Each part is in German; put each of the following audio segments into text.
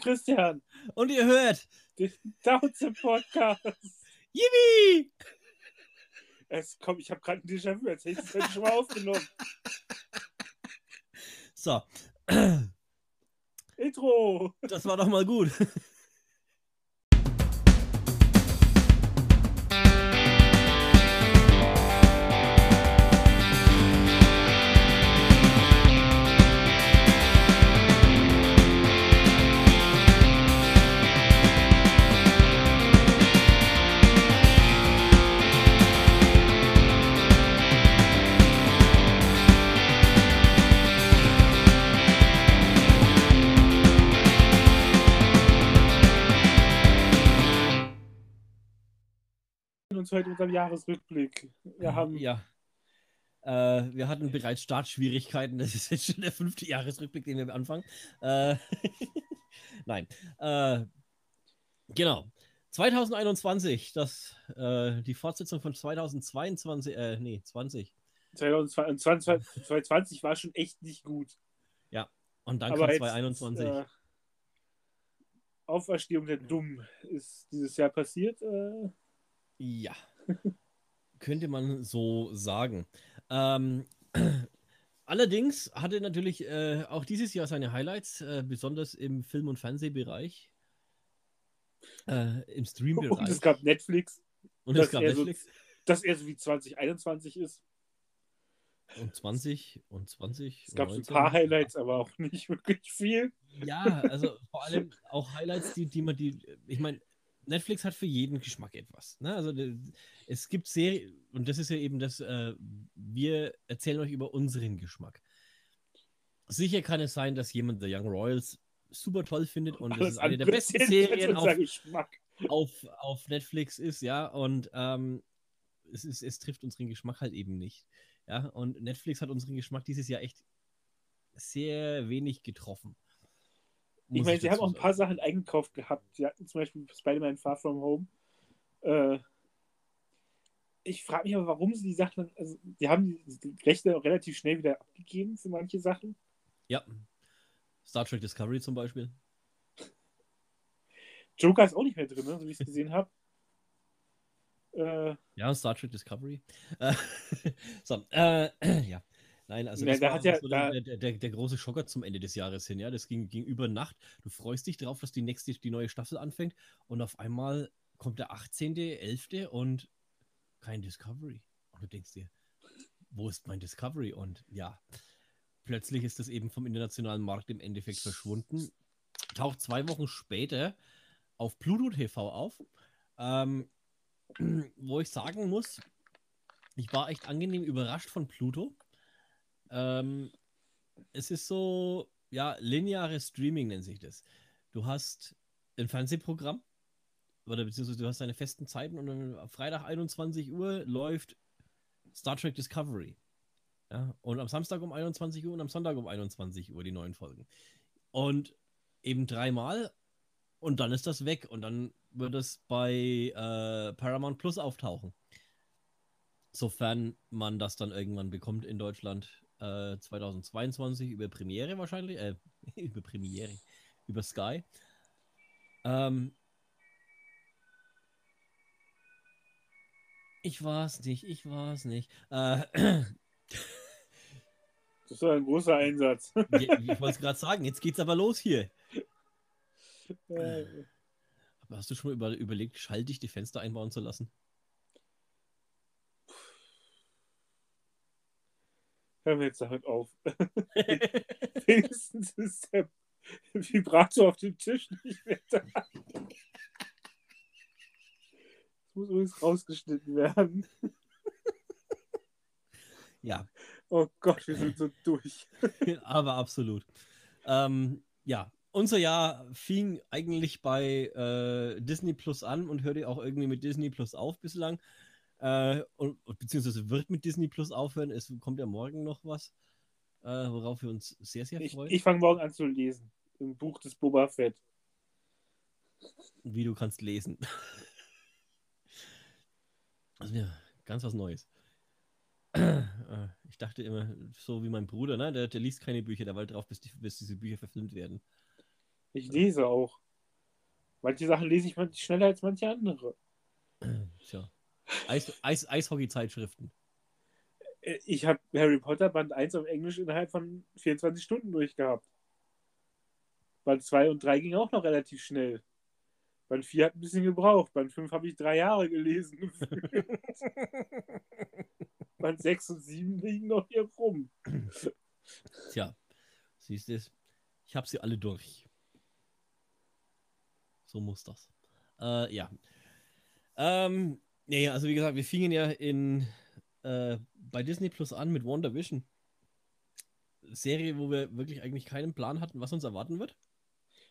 Christian. Und ihr hört den Downset Podcast. Yippie! Es kommt, ich habe gerade ein Déjà-vu, als hätte ich es schon mal aufgenommen. So, Intro. das war doch mal gut. Uns heute unserem Jahresrückblick. Wir haben Ja. Äh, wir hatten bereits Startschwierigkeiten. Das ist jetzt schon der fünfte Jahresrückblick, den wir anfangen. Äh, Nein. Äh, genau. 2021, das, äh, die Fortsetzung von 2022, äh, nee, 20. 2020, 2020 war schon echt nicht gut. Und dann Aber kam jetzt, 2021. Äh, Auferstehung der Dummen ist dieses Jahr passiert. Äh, Ja, könnte man so sagen. Ähm, allerdings hatte natürlich äh, auch dieses Jahr seine Highlights, äh, besonders im Film- und Fernsehbereich, äh, im und Streambereich. es gab Netflix, Und es gab eher so- Netflix. das eher so wie 2021 ist. Und 20 und 20. Es und gab so ein 19. paar Highlights, aber auch nicht wirklich viel. Ja, also vor allem auch Highlights, die, die man, die, ich meine, Netflix hat für jeden Geschmack etwas. Ne? Also es gibt Serien, und das ist ja eben das, äh, wir erzählen euch über unseren Geschmack. Sicher kann es sein, dass jemand The Young Royals super toll findet und das ist eine der besten Serien auf, auf, auf Netflix ist, ja, und ähm, es, ist, es trifft unseren Geschmack halt eben nicht. Ja, und Netflix hat unseren Geschmack dieses Jahr echt sehr wenig getroffen. Ich meine, sie haben auch ein paar Sachen eingekauft gehabt. Sie hatten zum Beispiel Spider-Man Far From Home. Äh, ich frage mich aber, warum sie die Sachen, also die haben die die Rechte auch relativ schnell wieder abgegeben für manche Sachen. Ja. Star Trek Discovery zum Beispiel. Joker ist auch nicht mehr drin, ne, so wie ich es gesehen habe. Äh, Ja, Star Trek Discovery. Äh, so, äh, ja. Nein, also da war hat ja- da- der, der, der, große Schocker zum Ende des Jahres hin, ja. Das ging, ging über Nacht. Du freust dich drauf, dass die nächste, die neue Staffel anfängt und auf einmal kommt der 18.11. und kein Discovery. Und du denkst dir, wo ist mein Discovery? Und ja, plötzlich ist das eben vom internationalen Markt im Endeffekt verschwunden. Taucht zwei Wochen später auf Pluto TV auf. Ähm, wo ich sagen muss, ich war echt angenehm überrascht von Pluto. Ähm, es ist so, ja, lineares Streaming nennt sich das. Du hast ein Fernsehprogramm, oder beziehungsweise du hast deine festen Zeiten und dann am Freitag 21 Uhr läuft Star Trek Discovery. Ja, und am Samstag um 21 Uhr und am Sonntag um 21 Uhr die neuen Folgen. Und eben dreimal und dann ist das weg und dann wird es bei äh, Paramount Plus auftauchen. Sofern man das dann irgendwann bekommt in Deutschland äh, 2022 über Premiere wahrscheinlich, äh, über Premiere, über Sky. Ähm, ich war's nicht, ich war's nicht. Äh, das war ein großer Einsatz. ich ich wollte es gerade sagen, jetzt geht's aber los hier. Äh, Aber hast du schon mal über, überlegt, schalldichte Fenster einbauen zu lassen? Hören wir jetzt damit auf. Wenigstens ist der Vibrator auf dem Tisch nicht mehr da. Das muss übrigens rausgeschnitten werden. Ja, Oh Gott, wir sind so durch. aber absolut. Ähm, ja, unser Jahr fing eigentlich bei äh, Disney Plus an und hörte auch irgendwie mit Disney Plus auf bislang. Äh, und, beziehungsweise wird mit Disney Plus aufhören. Es kommt ja morgen noch was, äh, worauf wir uns sehr, sehr Ich, freuen. ich fange morgen an zu lesen. Im Buch des Boba Fett. wie du kannst lesen. Also ja, ganz was Neues. Äh, Ich dachte immer, so wie mein Bruder, ne? der, der liest keine Bücher, der wartet drauf, bis, die, bis diese Bücher verfilmt werden. Ich lese auch. Manche Sachen lese ich schneller als manche andere. Tja. Eis, Eis, Eishockey-Zeitschriften. Äh, Ich habe Harry Potter Band 1 auf Englisch innerhalb von 24 Stunden durchgehabt. Band 2 und 3 ging auch noch relativ schnell. Band 4 hat ein bisschen gebraucht. Band 5 habe ich drei Jahre gelesen. Band 6 und 7 liegen noch hier rum. Tja, siehst du es? Ich habe sie alle durch. So muss das. Äh, ja. Ähm, nee, also wie gesagt, wir fingen ja in äh, bei Disney Plus an mit WandaVision. Serie, wo wir wirklich eigentlich keinen Plan hatten, was uns erwarten wird.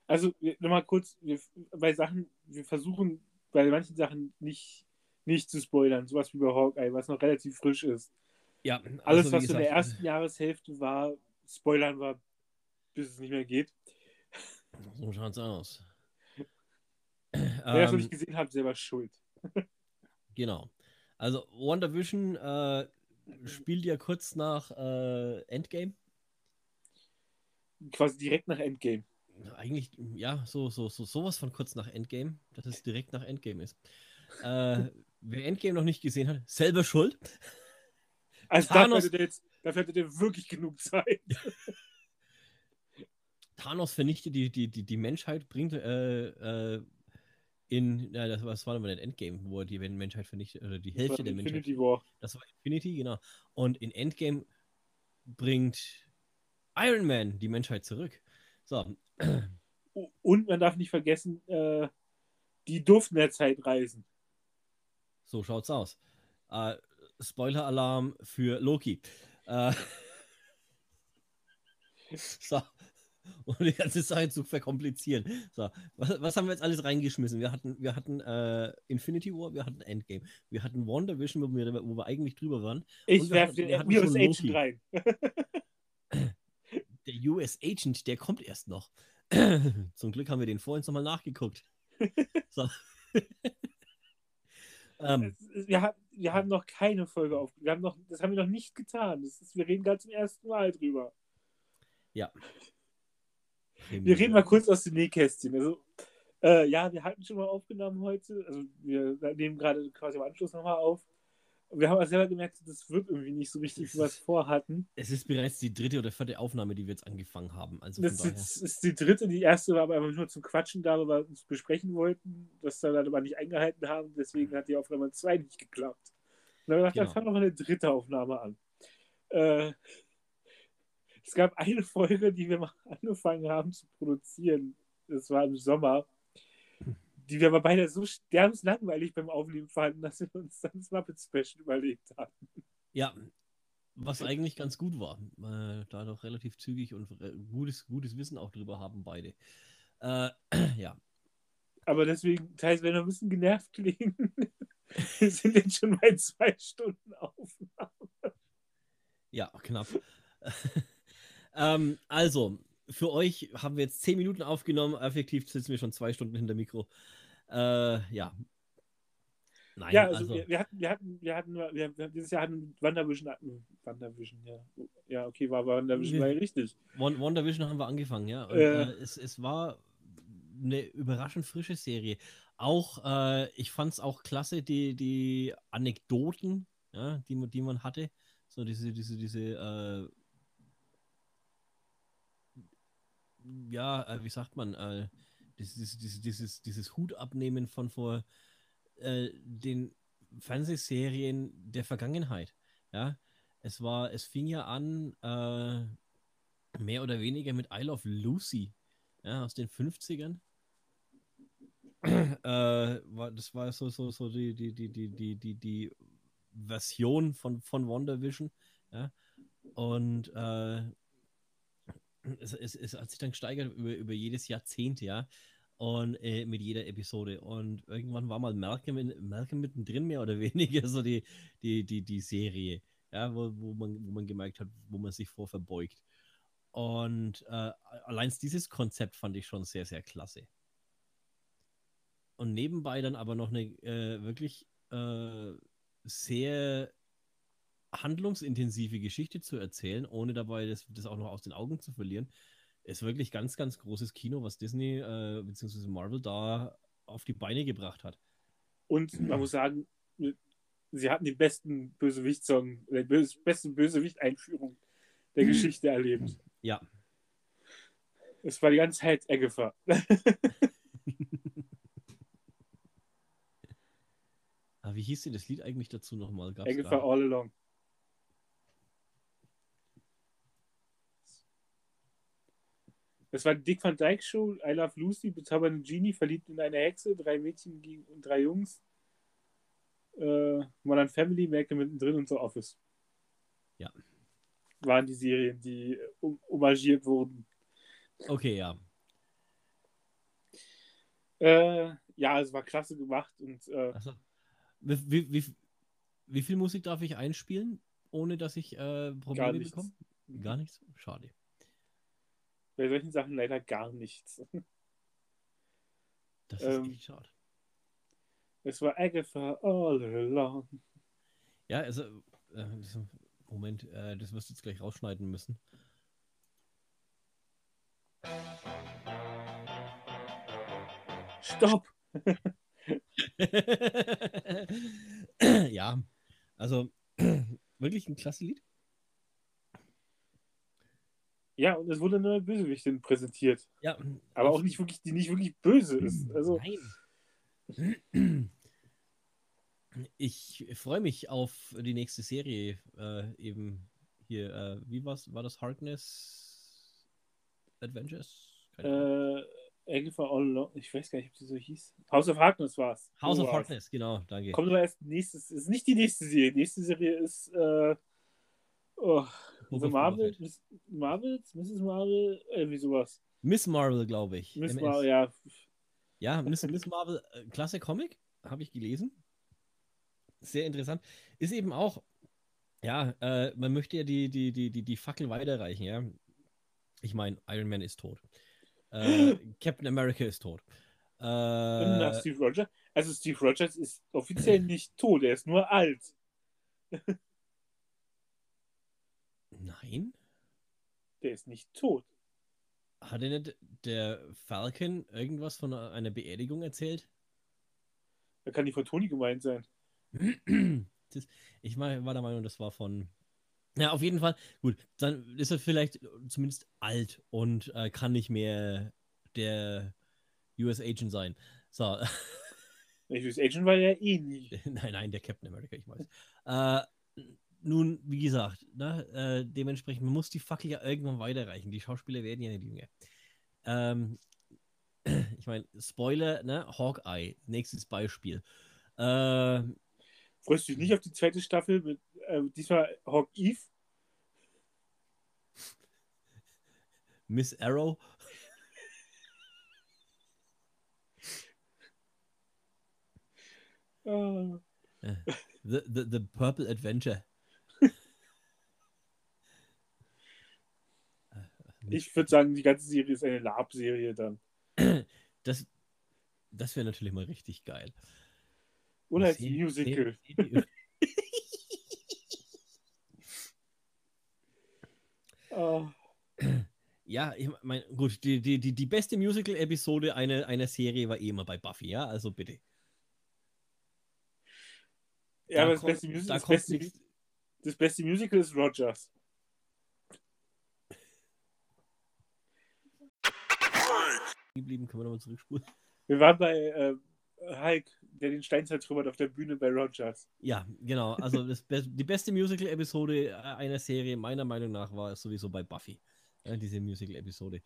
Also, nochmal kurz, wir, bei Sachen, wir versuchen bei manchen Sachen nicht, nicht zu spoilern. Sowas wie bei Hawkeye, was noch relativ frisch ist. Ja, Alles, also, wie was so in der gesagt, ersten Jahreshälfte war, spoilern wir, bis es nicht mehr geht. So schaut's aus. Wer das noch Ähm, nicht gesehen hat, selber schuld. Genau. Also WandaVision äh, spielt ja kurz nach äh, Endgame. Quasi direkt nach Endgame. Eigentlich, ja, so, so, so sowas von kurz nach Endgame, dass es direkt nach Endgame ist. Äh, wer Endgame noch nicht gesehen hat, selber schuld. Also Thanos- dafür hätte der jetzt, dafür hätte der wirklich genug Zeit. Thanos vernichtet die, die, die, die Menschheit, bringt äh, äh, in, ja, das, was war denn das Endgame, wo die Menschheit vernichtet, oder die Hälfte der Menschheit. Infinity War. Das war Infinity, genau. Und in Endgame bringt Iron Man die Menschheit zurück. So, Und man darf nicht vergessen, äh, die durften der Zeit reisen. so schaut's aus. Äh, Spoiler-Alarm für Loki. Äh, so. Und die ganze Sache zu verkomplizieren. So, was, was haben wir jetzt alles reingeschmissen? Wir hatten, wir hatten äh, Infinity War, wir hatten Endgame, wir hatten WandaVision, wo wir, wo wir eigentlich drüber waren. Ich werfe den US Agent rein. Der US Agent, der kommt erst noch. Zum Glück haben wir den vorhin nochmal nachgeguckt. So. ähm, Es ist- wir, haben, wir haben noch keine Folge auf. Wir haben noch, das haben wir noch nicht getan. Ist, wir reden gerade zum ersten Mal drüber. ja. Wir reden mal kurz aus dem Nähkästchen. Also, äh, ja, wir hatten schon mal aufgenommen heute. Also, wir nehmen gerade quasi im Anschluss nochmal auf. Wir haben aber selber gemerkt, das wird irgendwie nicht so richtig, wie wir es vorhatten. Es ist bereits die dritte oder vierte Aufnahme, die wir jetzt angefangen haben. Also Das ist, ist die dritte. Die erste war aber einfach nur zum Quatschen da, weil wir uns besprechen wollten, das dann aber nicht eingehalten haben. Deswegen hat die Aufnahme 2 nicht geklappt. Und dann haben wir gedacht, Genau. dann fangen wir noch eine dritte Aufnahme an. Äh, es gab eine Folge, die wir mal angefangen haben zu produzieren. Das war im Sommer. Die wir aber beide so sterbenslangweilig beim Aufnehmen fanden, dass wir uns dann das Muppet Special überlegt haben. Ja, was eigentlich ganz gut war. Äh, da doch relativ zügig und gutes, gutes Wissen auch drüber haben beide. Äh, ja, Aber deswegen, teils werden wir ein bisschen genervt klingen. wir sind jetzt schon bei zwei Stunden Aufnahme. ja, knapp. ähm, also, für euch haben wir jetzt zehn Minuten aufgenommen. Effektiv sitzen wir schon zwei Stunden hinter Mikro. Äh, ja. Nein, Ja, also, also, wir, wir hatten, wir hatten, wir hatten, wir, wir, dieses Jahr hatten Wandervision, hatten, Wandervision, ja. Ja, okay, war Wandervision Wir- war ja richtig. WandaVision haben wir angefangen, ja. Und, Äh. äh, es, es war eine überraschend frische Serie. Auch, äh, ich fand es auch klasse, die, die Anekdoten, ja, die, man- die man hatte. So diese, diese, diese, äh, ja, äh, wie sagt man, äh, dieses, dieses, dieses, dieses Hutabnehmen von vor äh, den Fernsehserien der Vergangenheit. Ja, es war, es fing ja an, äh, mehr oder weniger mit I Love Lucy, ja, aus den 50ern. äh, war, das war so, so, so die, die, die, die, die, die, die Version von, von WandaVision, ja. Und äh, es, es, es hat sich dann gesteigert über, über jedes Jahrzehnt, ja. Und äh, mit jeder Episode. Und irgendwann war mal Malcolm, in, Malcolm mittendrin, mehr oder weniger, so die, die, die, die Serie, ja, wo, wo, man, wo man gemerkt hat, wo man sich vor verbeugt. Und äh, allein dieses Konzept fand ich schon sehr, sehr klasse. Und nebenbei dann aber noch eine äh, wirklich äh, sehr handlungsintensive Geschichte zu erzählen, ohne dabei das, das auch noch aus den Augen zu verlieren. ist wirklich ganz, ganz großes Kino, was Disney äh, bzw. Marvel da auf die Beine gebracht hat. Und man muss sagen, sie hatten die besten Bösewicht-Song, die beste Bösewicht-Einführung der Geschichte erlebt. Ja. Es war die ganze Zeit Agatha. Aber wie hieß denn das Lied eigentlich dazu nochmal? Agatha All Along. Das war die Dick Van Dyke Show, I Love Lucy, bezaubernde Genie, verliebt in eine Hexe, drei Mädchen und drei Jungs. Äh, Modern Family, merkte mittendrin und The Office. Ja. Waren die Serien, die um, homagiert wurden. Okay, ja. Äh, ja, es war klasse gemacht und. Äh, Achso. Wie, wie, wie, viel Musik darf ich einspielen, ohne dass ich äh, Probleme bekomme? Gar nichts? Schade bei solchen Sachen leider gar nichts. Das ist ähm, echt schade. Es war Agatha all along. Ja, also, äh, Moment, äh, das wirst du jetzt gleich rausschneiden müssen. Stopp! ja, also wirklich ein klasse Lied. Ja, und es wurde eine neue Bösewichtin präsentiert. Ja. Aber auch nicht wirklich, die nicht wirklich böse ist. Also, Nein. Ich freue mich auf die nächste Serie. Äh, eben hier, äh, wie war's? War das Harkness Adventures? Äh, Agatha All Along. Ich weiß gar nicht, ob sie so hieß. House of Harkness war es. House of Harkness, genau, danke. Kommt aber erst nächstes. Ist nicht die nächste Serie. Die nächste Serie ist. Äh, oh, also Marvel, Miss, Marvels, Mrs. Marvel, irgendwie sowas. Miss Marvel, glaube ich. Miss Marvel, ja. Ja, Miss, Miss Marvel, äh, klasse Comic, habe ich gelesen. Sehr interessant. Ist eben auch, ja, äh, man möchte ja die, die, die, die, die Fackel weiterreichen, ja. Ich meine, Iron Man ist tot. Äh, Captain America ist tot. Äh, Na, Steve Rogers? Also Steve Rogers ist offiziell nicht tot, er ist nur alt. Nein. Der ist nicht tot. Hat er nicht der Falcon irgendwas von einer Beerdigung erzählt? Da kann die von Toni gemeint sein. Das, ich war der Meinung, das war von. Ja, auf jeden Fall. Gut, dann ist er vielleicht zumindest alt und äh, kann nicht mehr der US Agent sein. So. Der US Agent war ja eh nie. nein, nein, der Captain America, ich weiß. Äh, nun, wie gesagt, ne, äh, dementsprechend, man muss die Fackel ja irgendwann weiterreichen. Die Schauspieler werden ja nicht jünger. Ähm, ich meine, Spoiler, ne, Hawkeye, nächstes Beispiel. Äh, Freust du dich nicht auf die zweite Staffel mit äh, diesmal Hawk Eve? Miss Arrow. uh. the, the, the Purple Adventure. Ich würde sagen, die ganze Serie ist eine Lab-Serie dann. Das, das wäre natürlich mal richtig geil. Oder als Musical. oh. Ja, ich meine, gut, die, die, die, die beste Musical-Episode einer, einer Serie war eh immer bei Buffy, ja? Also bitte. Ja, da aber das, kommt, beste da das, beste, das beste Musical ist Rogers. Geblieben, können wir nochmal zurückspulen. Wir waren bei äh, Hulk, der den Stein zertrümmert auf der Bühne bei Rogers. Ja, genau. Also das, die beste Musical-Episode einer Serie meiner Meinung nach war sowieso bei Buffy. Ja, diese Musical-Episode.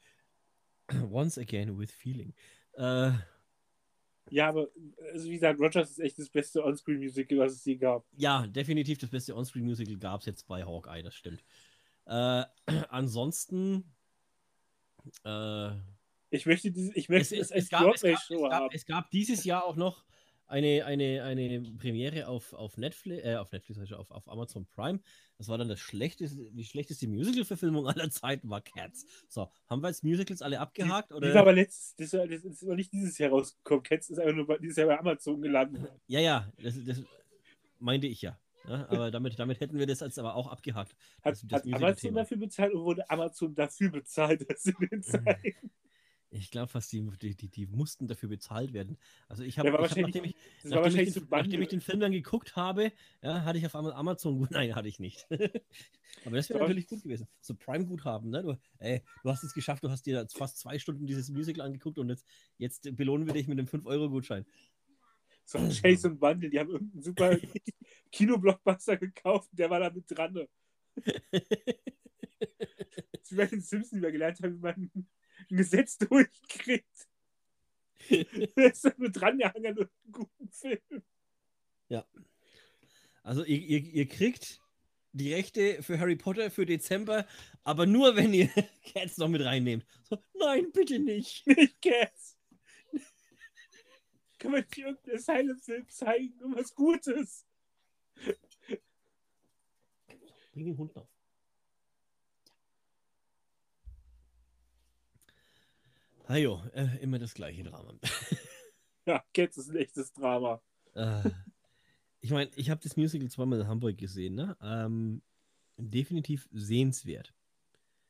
Once again with feeling. Äh, ja, aber also wie gesagt, Rogers ist echt das beste Onscreen-Musical, was es je gab. Ja, definitiv das beste Onscreen-Musical gab es jetzt bei Hawkeye, das stimmt. Äh, ansonsten äh, ich möchte, diese, ich möchte es, es, es, gab, es, gab, es, gab, es gab dieses Jahr auch noch eine, eine, eine Premiere auf, auf Netflix, äh, auf Netflix, auf, auf Amazon Prime. Das war dann das schlechteste, die schlechteste Musical-Verfilmung aller Zeiten, war Cats. So, haben wir jetzt Musicals alle abgehakt? Die, oder? Die ist aber letztes, das, das ist noch nicht dieses Jahr rausgekommen. Cats ist einfach nur dieses Jahr bei Amazon gelandet. Ja, ja, das, das meinte ich ja. Ja, aber damit, damit hätten wir das jetzt aber auch abgehakt. Hat, das, das hat Amazon dafür bezahlt oder wurde Amazon dafür bezahlt, dass sie den zeigen? Ich glaube fast, die, die, die, die mussten dafür bezahlt werden. Also ich habe, Ja, hab, nachdem, ich, nachdem, ich den, nachdem ich den Film dann geguckt habe, ja, hatte ich auf einmal Amazon. Nein, hatte ich nicht. Aber das wäre natürlich gut gewesen. So Prime-Guthaben, ne? Du, ey, du hast es geschafft, du hast dir fast zwei Stunden dieses Musical angeguckt und jetzt, jetzt belohnen wir dich mit einem 5-Euro-Gutschein. So ein Chase und Bundle, die haben irgendeinen super Kinoblockbuster gekauft, der war da mit dran. ne? Wie bei den Simpsons, die wir gelernt haben, wie man ein Gesetz durchkriegt. Der ist da mit dran gehangen an irgendeinem guten Film. Also ihr, ihr, ihr kriegt die Rechte für Harry Potter für Dezember, aber nur, wenn ihr Cats noch mit reinnehmt. So, nein, bitte nicht. Nicht Cats. Kann man nicht irgendeinen Silent-Film zeigen, irgendwas Gutes? Bring den Hund auf. Hajo, äh, immer das gleiche Drama. Ja, Cats ist ein echtes Drama. äh, ich meine, ich habe das Musical zweimal in Hamburg gesehen, ne? Ähm, definitiv sehenswert.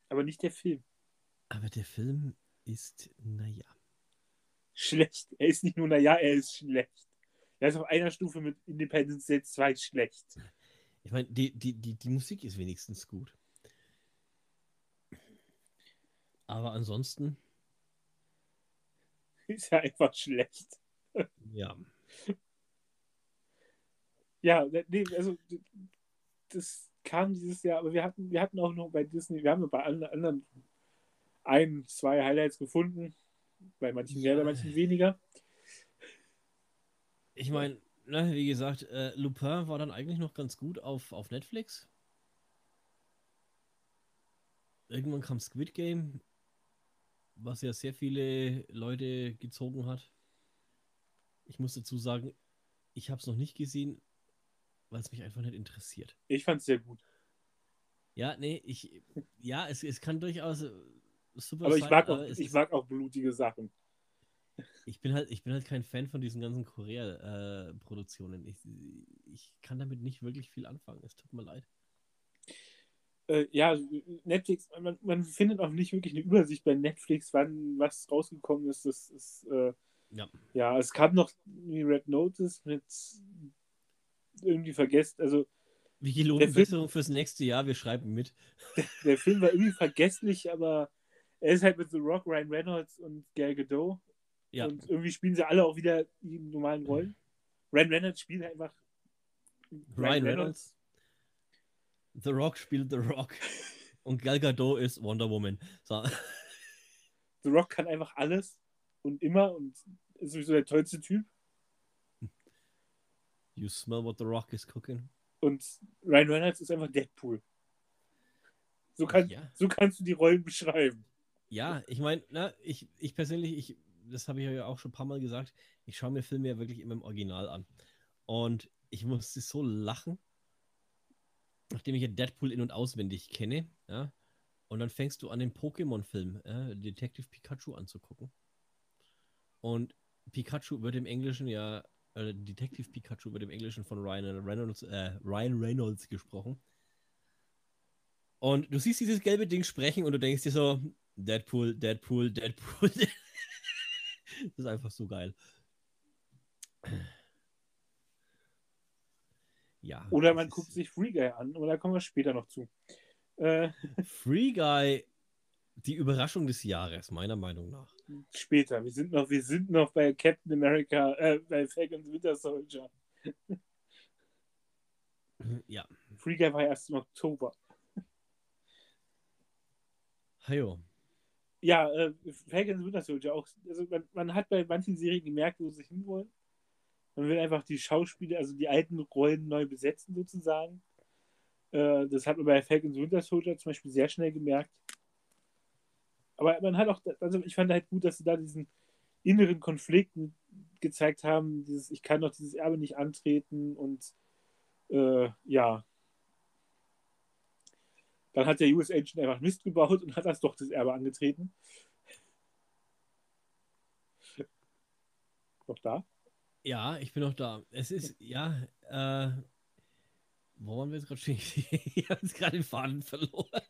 Aber nicht der Film. Aber der Film ist, naja. Schlecht. Er ist nicht nur, naja, er ist schlecht. Er ist auf einer Stufe mit Independence Day 2 schlecht. Ich meine, die, die, die, die Musik ist wenigstens gut. Aber ansonsten, Ist ja einfach schlecht. ja. Ja, nee, also das kam dieses Jahr, aber wir hatten, wir hatten auch noch bei Disney, wir haben bei allen anderen ein, zwei Highlights gefunden. Bei manchen mehr, bei manchen weniger. Ich meine, ne, wie gesagt, äh, Lupin war dann eigentlich noch ganz gut auf, auf Netflix. Irgendwann kam Squid Game, was ja sehr viele Leute gezogen hat. Ich muss dazu sagen, ich habe es noch nicht gesehen, weil es mich einfach nicht interessiert. Ich fand es sehr gut. Ja, nee, ich, ja, es, es kann durchaus äh, super Aber ich sein, mag auch, aber es ich mag auch blutige Sachen. Ich bin halt, ich bin halt kein Fan von diesen ganzen Korea-Produktionen. ich, ich kann damit nicht wirklich viel anfangen. Es tut mir leid. Äh, ja, Netflix, man, man findet auch nicht wirklich eine Übersicht bei Netflix, wann was rausgekommen ist. Das ist äh, Ja. ja, es kam noch Red Notice mit irgendwie vergessen, also Wie Der Film- Besserung fürs nächste Jahr, wir schreiben mit. der Film war irgendwie vergesslich, aber er ist halt mit The Rock, Ryan Reynolds und Gal Gadot Ja, und irgendwie spielen sie alle auch wieder die normalen Rollen. Ryan Reynolds spielt halt einfach Ryan Reynolds. The Rock spielt The Rock. Und Gal Gadot ist Wonder Woman. So. The Rock kann einfach alles und immer und ist sowieso der tollste Typ. You smell what The Rock is cooking. Und Ryan Reynolds ist einfach Deadpool. So, kann, Ja. so kannst du die Rollen beschreiben. Ja, ich meine, ich, ich persönlich, ich, das habe ich ja auch schon ein paar Mal gesagt, ich schaue mir Filme ja wirklich immer im Original an. Und ich musste so lachen, nachdem ich ja Deadpool in- und auswendig kenne, ja. Und dann fängst du an, den Pokémon-Film, ja, Detective Pikachu anzugucken. Und Pikachu wird im Englischen ja, äh, Detective Pikachu wird im Englischen von Ryan Reynolds, äh, Ryan Reynolds gesprochen. Und du siehst dieses gelbe Ding sprechen und du denkst dir so, Deadpool, Deadpool, Deadpool. das ist einfach so geil. Ja. Oder man guckt sich Free Guy an, aber da kommen wir später noch zu. Äh, Free Guy, die Überraschung des Jahres, meiner Meinung nach. später. Wir sind noch, wir sind noch bei Captain America, äh, bei Falcon Winter Soldier. Ja. Free Guy war erst im Oktober. Hajo. Ja, äh, Falcon Winter Soldier auch. Also man, man hat bei manchen Serien gemerkt, wo sie hinwollen. Man will einfach die Schauspieler, also die alten Rollen neu besetzen sozusagen. Äh, das hat man bei Falcon Winter Soldier zum Beispiel sehr schnell gemerkt. Aber man hat auch, also ich fand halt gut, dass sie da diesen inneren Konflikt gezeigt haben, dieses, ich kann doch dieses Erbe nicht antreten und äh, ja. Dann hat der US Agent einfach Mist gebaut und hat das doch das Erbe angetreten. Noch da? Ja, ich bin noch da. Es ist, ja, äh, Wo waren wir jetzt gerade stehen? ich habe jetzt gerade den Faden verloren.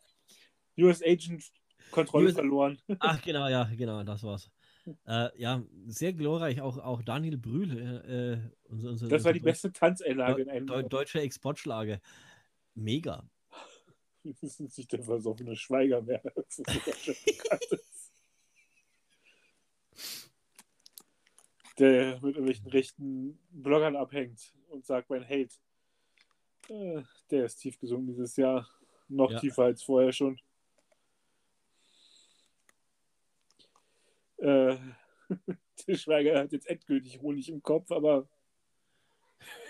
US Agent Kontrolle US verloren. Ach, genau, ja, genau, das war's. Äh, ja, sehr glorreich. Auch, auch Daniel Brühl. Äh, äh, unser, unser, Das war die beste Tanzeinlage in einem. Deu deutsche Exportschlage. Mega. Das ist nicht der versoffene Schweiger mehr. Das ist sogar schon bekannt ist. Der mit irgendwelchen rechten Bloggern abhängt und sagt, mein Hate. Äh, der ist tief gesungen dieses Jahr. Noch Ja. tiefer als vorher schon. Äh, der Schweiger hat jetzt endgültig Honig im Kopf, aber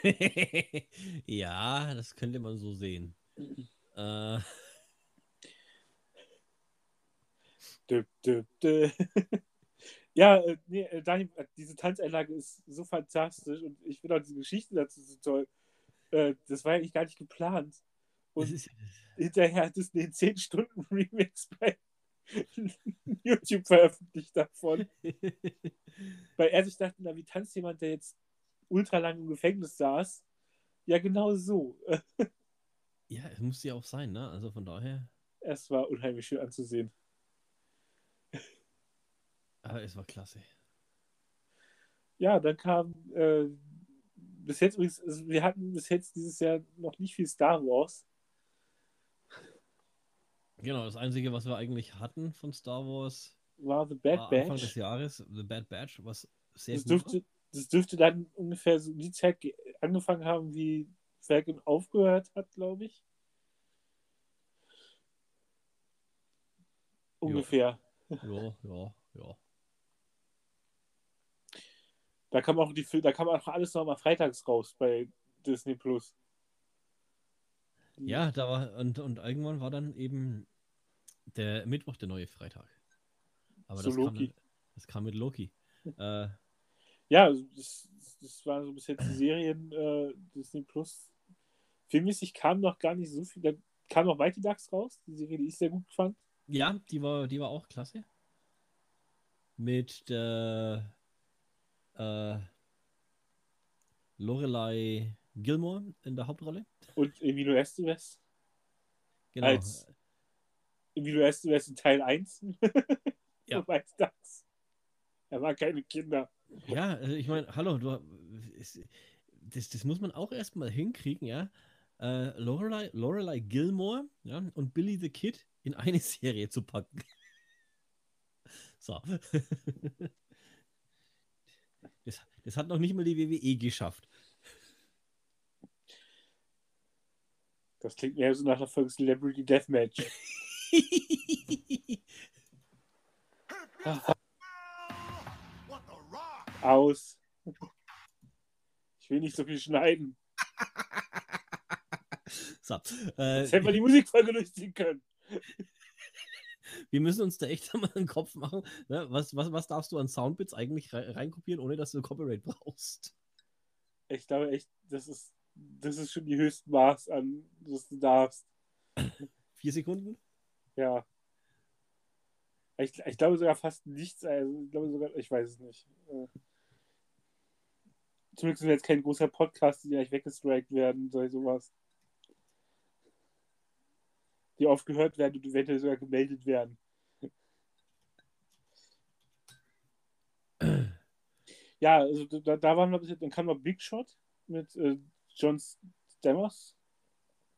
ja, das könnte man so sehen. Äh, Dö, dö, dö. Ja, äh, nee, äh, Daniel, äh, diese Tanzeinlage ist so fantastisch und ich finde auch diese Geschichte dazu so toll. Äh, das war eigentlich gar nicht geplant. Und hinterher hat es den 10 Stunden Remix bei YouTube veröffentlicht davon. Weil er sich dachte, na, wie tanzt jemand, der jetzt ultra lang im Gefängnis saß? Ja, genau so. Ja, es muss ja auch sein, ne? Also von daher. Es war unheimlich schön anzusehen. Aber es war klasse. Ja, dann kam äh, bis jetzt übrigens, also wir hatten bis jetzt dieses Jahr noch nicht viel Star Wars. Genau, das Einzige, was wir eigentlich hatten von Star Wars, War The Bad war Anfang des Batch. Jahres, The Bad Batch, was sehr Das gut war. dürfte, das dürfte dann ungefähr so die Zeit ge- angefangen haben, wie Falcon aufgehört hat, glaube ich. Ungefähr. Ja, ja, ja. Da kam auch die da kam auch alles noch mal freitags raus bei Disney Plus. Ja, da war, und, und irgendwann war dann eben der Mittwoch der neue Freitag. Aber So das, kam, Loki. das kam mit Loki. Äh, Ja, das, das waren so bis jetzt die Serien äh, Disney Plus. Filmmäßig kam noch gar nicht so viel. Da kam noch Mighty Ducks raus, die Serie, die ich sehr gut fand. ja, die war, die war auch klasse. Mit der äh, Lorelei Gilmore in der Hauptrolle. Und Emilio Estevez. Genau. Als- Emilio Estevez in Teil 1. Ja. Von Mighty Ducks. Er war keine Kinder. Ja, also ich meine, hallo, du, das, das muss man auch erstmal hinkriegen, ja. Äh, Lorelei, Lorelei Gilmore ja, und Billy the Kid in eine Serie zu packen. So. Das, hat noch nicht mal die WWE geschafft. Das klingt mehr so nach einer Folge Celebrity Deathmatch. Aus. Ich will nicht so viel schneiden. So. Äh, Jetzt hätten wir die Musikfolge durchziehen können. Wir müssen uns da echt mal einen Kopf machen. Ne? Was, was, was darfst du an Soundbits eigentlich rei- reinkopieren, ohne dass du Copyright brauchst? Ich glaube echt, das ist, das ist schon die höchste Maß an, was du darfst. Vier Sekunden? Ja. Ich, ich glaube sogar fast nichts. Also ich glaube sogar, ich weiß es nicht. Äh, Zumindest sind wir jetzt kein großer Podcast, die gleich weggestrikt werden, so sowas. Die oft gehört werden und eventuell sogar gemeldet werden. Ja, also da, da waren wir bis jetzt, dann kam noch Big Shot mit äh, John Stamos.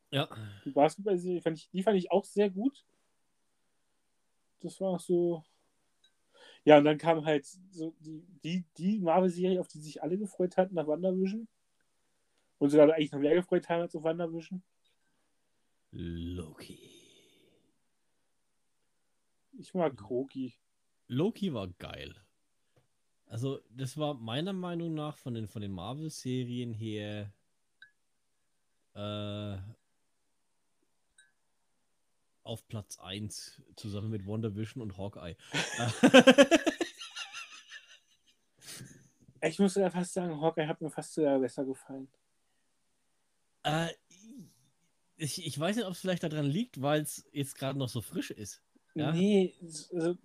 Ja. Die Basketball-Serie fand ich, die fand ich auch sehr gut. Das war so. Ja, und dann kam halt so die, die, die Marvel-Serie, auf die sich alle gefreut hatten, nach WandaVision. Und sogar eigentlich noch mehr gefreut haben als auf WandaVision. Loki. Ich mag Kroki. Loki war geil. Also, das war meiner Meinung nach von den, von den Marvel-Serien her äh, auf Platz 1 zusammen mit WandaVision und Hawkeye. Ich muss ja fast sagen, Hawkeye hat mir fast sogar besser gefallen. äh, ich, ich weiß nicht, ob es vielleicht daran liegt, weil es jetzt gerade noch so frisch ist. Ja. Nee, also,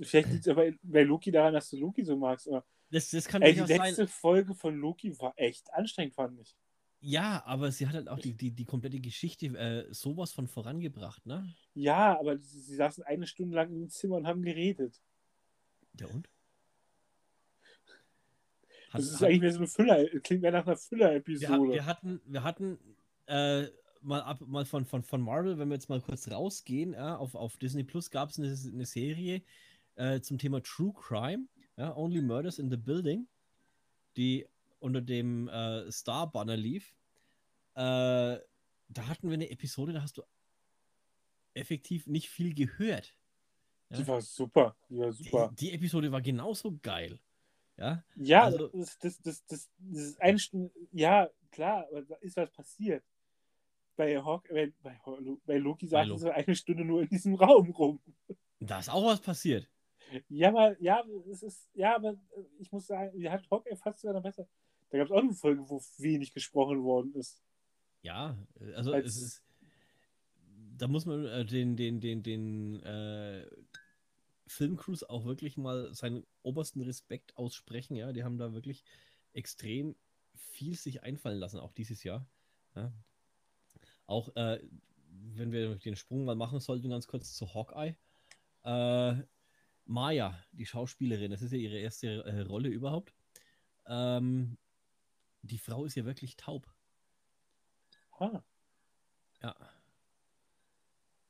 vielleicht liegt es aber bei Loki daran, dass du Loki so magst. Aber, Das, das kann ey, die durchaus sein. letzte Folge von Loki war echt anstrengend, fand ich. Ja, aber sie hat halt auch die, die, die komplette Geschichte äh, sowas von vorangebracht, ne? Ja, aber sie, sie saßen eine Stunde lang im Zimmer und haben geredet. Ja und? Das ist eigentlich mehr so eine Füller, klingt mehr nach einer wir, Füller-Episode. wir hatten, wir hatten äh, mal ab, mal von, von, von Marvel, wenn wir jetzt mal kurz rausgehen, ja, auf, auf Disney Plus gab es eine, eine Serie äh, zum Thema True Crime, ja, Only Murders in the Building, die unter dem äh, Star-Banner lief. Äh, da hatten wir eine Episode, da hast du effektiv nicht viel gehört. Die war super. Die war super. Die, die Episode war genauso geil. Ja, Ja, Also- das, das, das, das, ist Stunde, ja, klar, da ist was passiert. Bei, Hawk, bei, bei, bei Loki saßen sie eine Stunde nur in diesem Raum rum. da ist auch was passiert. Ja, aber, ja, es ist, ja, aber ich muss sagen, hat Hawkeye fast sogar noch besser. Da gab es auch eine Folge, wo wenig gesprochen worden ist. Ja, also Als- es ist, da muss man äh, den, den, den, den äh, Filmcrews auch wirklich mal seinen obersten Respekt aussprechen. Ja, die haben da wirklich extrem viel sich einfallen lassen, auch dieses Jahr. Ja. Auch äh, wenn wir den Sprung mal machen sollten, ganz kurz zu Hawkeye. Äh, Maya, die Schauspielerin, das ist ja ihre erste äh, Rolle überhaupt. Ähm, die Frau ist ja wirklich taub. Ha. Ja.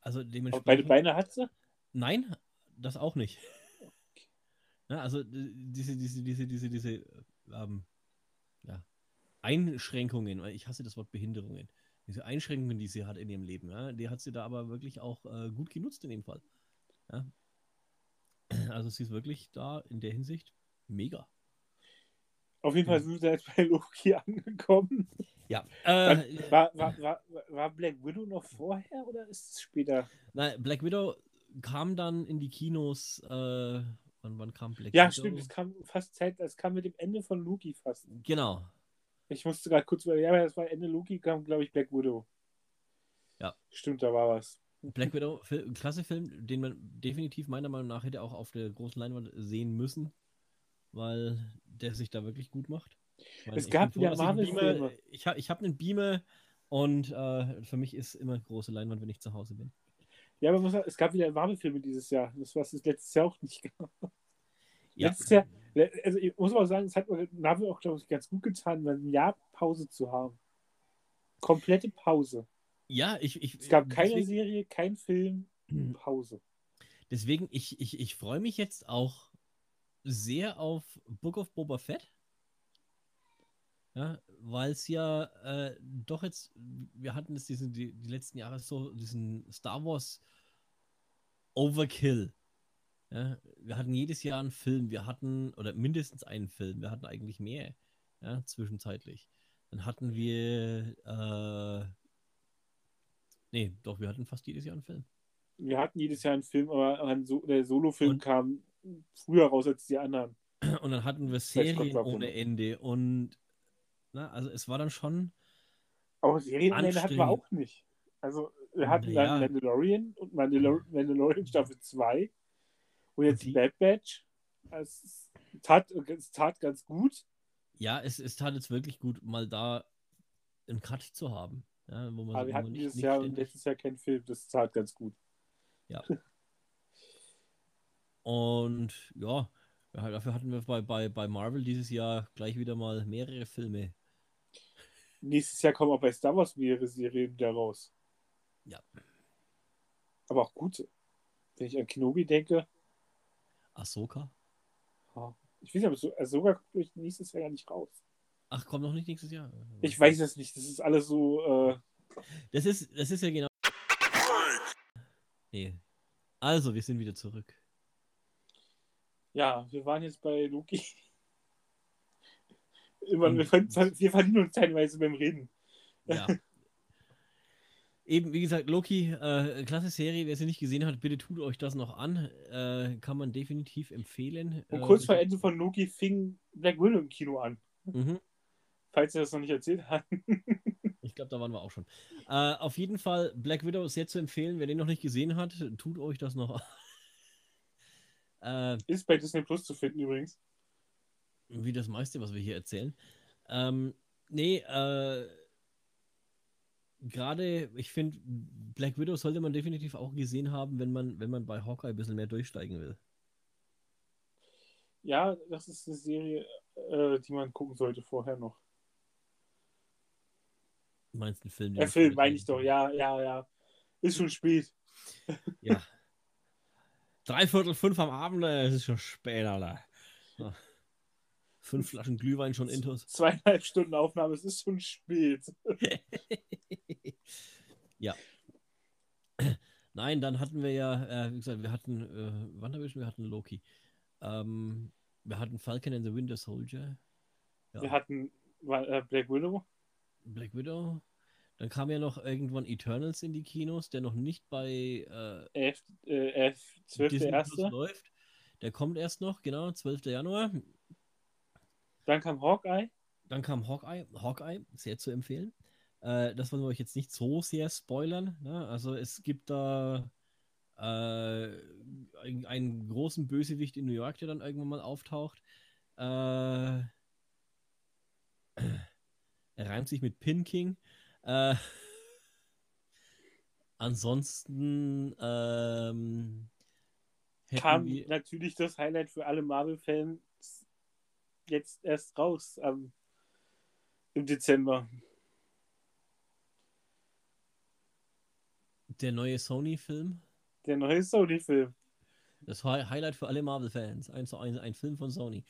Also dementsprechend. beide Beine hat sie? Nein, das auch nicht. Ja, also d- diese, diese, diese, diese, diese ähm, ja, Einschränkungen, ich hasse das Wort Behinderungen. Diese Einschränkungen, die sie hat in ihrem Leben, ja, die hat sie da aber wirklich auch äh, gut genutzt in dem Fall. Ja. Also sie ist wirklich da in der Hinsicht mega. Auf jeden Fall sind wir jetzt bei Loki angekommen. Ja. Äh, War, war, war, war Black Widow noch vorher oder ist es später? nein, Black Widow kam dann in die Kinos. Äh, wann, wann kam Black Ja, Widow? stimmt, es kam fast Zeit, es kam mit dem Ende von Loki fast. Genau. Ich musste gerade kurz überlegen, ja, aber das war Ende Loki, kam, glaube ich, Black Widow. Ja. Stimmt, da war was. Black Widow, Fil klasse Film, den man definitiv meiner Meinung nach hätte auch auf der großen Leinwand sehen müssen, weil der sich da wirklich gut macht. Meine, Es gab wieder Marvel-Filme. Ich, ha ich habe einen Beamer und äh, für mich ist immer große Leinwand, wenn ich zu Hause bin. Ja, aber muss es gab wieder Marvel-Filme dieses Jahr. Das war es letztes Jahr auch nicht. Ja, Letztes Jahr, also ich muss mal sagen, es hat Marvel auch, glaube ich, ganz gut getan, mal ein Jahr Pause zu haben. Komplette Pause. ja ich, ich. Es gab keine deswegen, Serie, kein Film, Pause. deswegen ich, ich, ich freue mich jetzt auch sehr auf Book of Boba Fett. Ja, weil es ja äh, doch jetzt, wir hatten es diesen, die, die letzten Jahre so, diesen Star Wars Overkill. Ja, wir hatten jedes Jahr einen Film, wir hatten, oder mindestens einen Film, wir hatten eigentlich mehr, ja, zwischenzeitlich. Dann hatten wir, äh, nee, doch, wir hatten fast jedes Jahr einen Film. Wir hatten jedes Jahr einen Film, aber ein so der Solo-Film kam früher raus als die anderen. Und dann hatten wir Serien ohne Ende und, na, also es war dann schon, Aber Serien hatten wir auch nicht. Also, wir hatten Naja. dann Mandalorian und Mandalor Mandalorian Staffel 2 und jetzt die- Bad Batch. Es tat, es tat ganz gut. ja, es, es tat jetzt wirklich gut, mal da einen Cut zu haben. Ja, wo man, Aber wir hatten dieses nicht Jahr und letztes Jahr keinen Film. Das tat ganz gut. Und ja, ja, dafür hatten wir bei, bei, bei Marvel dieses Jahr gleich wieder mal mehrere Filme. Nächstes Jahr kommen auch bei Star Wars mehrere Serien wieder raus. Ja. Aber auch gute. Wenn ich an Kenobi denke, Ahsoka. ich weiß nicht, aber so, also sogar kommt nächstes Jahr ja nicht raus. Ach, kommt noch nicht nächstes Jahr. Ich weiß es nicht. Das ist alles so. Äh, Das ist, das ist ja genau. Nee. Also, wir sind wieder zurück. ja, wir waren jetzt bei Loki. Immer, wir, ver- wir verdienen uns teilweise beim Reden. Ja. Eben, wie gesagt, Loki, äh, klasse Serie. Wer sie nicht gesehen hat, bitte tut euch das noch an. Äh, kann man definitiv empfehlen. Und Äh, kurz vor Ende von Loki fing Black Widow im Kino an. Mhm. Falls ihr das noch nicht erzählt habt. Ich glaube, da waren wir auch schon. Äh, auf jeden Fall, Black Widow ist sehr zu empfehlen. Wer den noch nicht gesehen hat, tut euch das noch an. äh, Ist bei Disney Plus zu finden übrigens. wie das meiste, was wir hier erzählen. Ähm, nee, äh, gerade, ich finde, Black Widow sollte man definitiv auch gesehen haben, wenn man, wenn man bei Hawkeye ein bisschen mehr durchsteigen will. Ja, das ist eine Serie, äh, die man gucken sollte vorher noch. Du meinst einen Film? den Der man Film meine ich doch, ja, ja, ja. Ist schon spät. Ja. Dreiviertel fünf am Abend, äh, es ist schon spät, Alter. Ja. Fünf Flaschen Glühwein schon intus. Zweieinhalb Stunden Aufnahme, es ist schon spät. ja. Nein, dann hatten wir ja, äh, wie gesagt, wir hatten, äh, wann haben wir schon? Wir hatten Loki. Ähm, wir hatten Falcon and the Winter Soldier. Ja. Wir hatten äh, Black Widow. Black Widow. Dann kam ja noch irgendwann Eternals in die Kinos, der noch nicht bei äh, Elf, äh, elf, 12. Disney Plus läuft. Der kommt erst noch, genau, 12. Januar. Dann kam Hawkeye. Dann kam Hawkeye, Hawkeye, sehr zu empfehlen. Äh, das wollen wir euch jetzt nicht so sehr spoilern. Ne? Also es gibt da äh, einen, einen großen Bösewicht in New York, der dann irgendwann mal auftaucht. Äh, er reimt sich mit Pin King. Äh, ansonsten ähm, kam wir- natürlich das Highlight für alle Marvel-Fans jetzt erst raus am im Dezember. der neue Sony-Film. Der neue Sony-Film. Das Hi- Highlight für alle Marvel-Fans. Ein, ein, ein Film von Sony.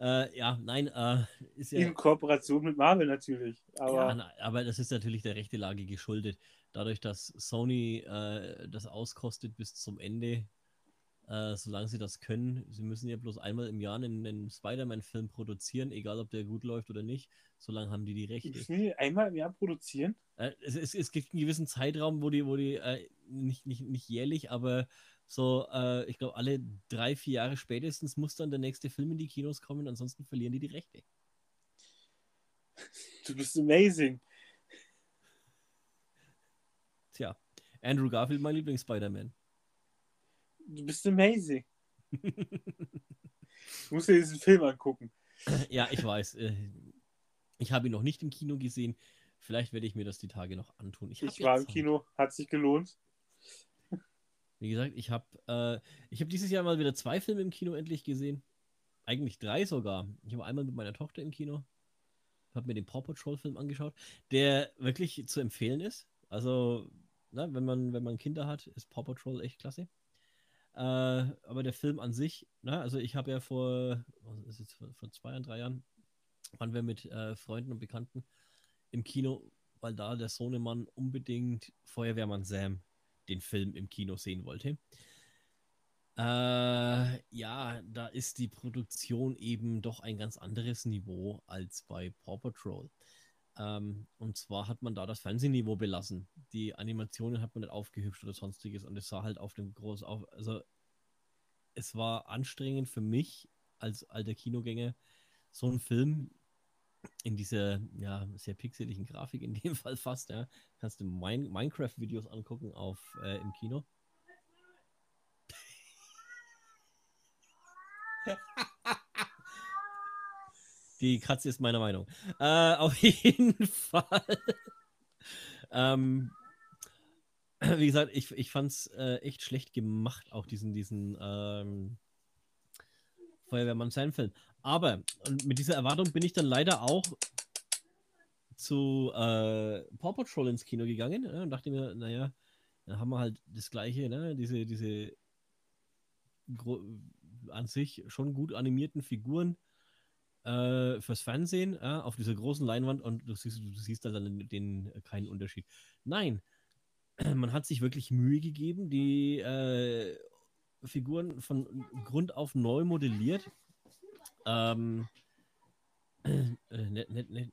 Äh, ja, nein, äh, ist ja. In Kooperation mit Marvel natürlich. Aber Ja, aber das ist natürlich der rechte Lage geschuldet. Dadurch, dass Sony äh, das auskostet bis zum Ende, äh, solange sie das können. Sie müssen ja bloß einmal im Jahr einen, einen Spider-Man-Film produzieren, egal ob der gut läuft oder nicht. Solange haben die die Rechte. müssen die einmal im Jahr produzieren. Äh, es, es, es gibt einen gewissen Zeitraum, wo die, wo die äh, nicht, nicht, nicht jährlich, aber so, äh, ich glaube, alle drei, vier Jahre spätestens muss dann der nächste Film in die Kinos kommen, ansonsten verlieren die die Rechte. Du bist amazing. Tja, Andrew Garfield, mein Lieblings-Spider-Man. Du bist amazing. Du musst dir diesen Film angucken. Ja, ich weiß. Äh, ich habe ihn noch nicht im Kino gesehen. Vielleicht werde ich mir das die Tage noch antun. Ich, Ich war im Zeit. Kino, hat sich gelohnt. Wie gesagt, ich habe äh, ich hab dieses Jahr mal wieder zwei Filme im Kino endlich gesehen. Eigentlich drei sogar. Ich war einmal mit meiner Tochter im Kino. Habe mir den Paw Patrol Film angeschaut, der wirklich zu empfehlen ist. Also, ne, wenn, man, wenn man Kinder hat, ist Paw Patrol echt klasse. Äh, aber der Film an sich, ne, also ich habe ja vor, was ist jetzt, vor, vor zwei, drei Jahren, waren wir mit äh, Freunden und Bekannten im Kino, weil da der Sohnemann unbedingt Feuerwehrmann Sam den Film im Kino sehen wollte. Äh, ja, da ist die Produktion eben doch ein ganz anderes Niveau als bei Paw Patrol. Ähm, und zwar hat man da das Fernsehniveau belassen. Die Animationen hat man nicht aufgehübscht oder sonstiges und es sah halt auf dem groß auf. Also es war anstrengend für mich als alter Kinogänger, so einen Film in dieser ja, sehr pixeligen Grafik in dem Fall fast, ja. Kannst du Min Minecraft-Videos angucken auf äh, im Kino. Die Katze ist meiner Meinung. Äh, auf jeden Fall. ähm, wie gesagt, ich, ich fand es äh, echt schlecht gemacht, auch diesen, diesen ähm, Feuerwehrmann sein Film. Aber mit dieser Erwartung bin ich dann leider auch zu äh, Paw Patrol ins Kino gegangen äh, und dachte mir, naja, dann haben wir halt das gleiche, ne? diese, diese an sich schon gut animierten Figuren äh, fürs Fernsehen äh, auf dieser großen Leinwand und du siehst, du siehst da dann den, äh, keinen Unterschied. Nein, man hat sich wirklich Mühe gegeben, die äh, Figuren von Grund auf neu modelliert. Ähm, äh, net, net, net,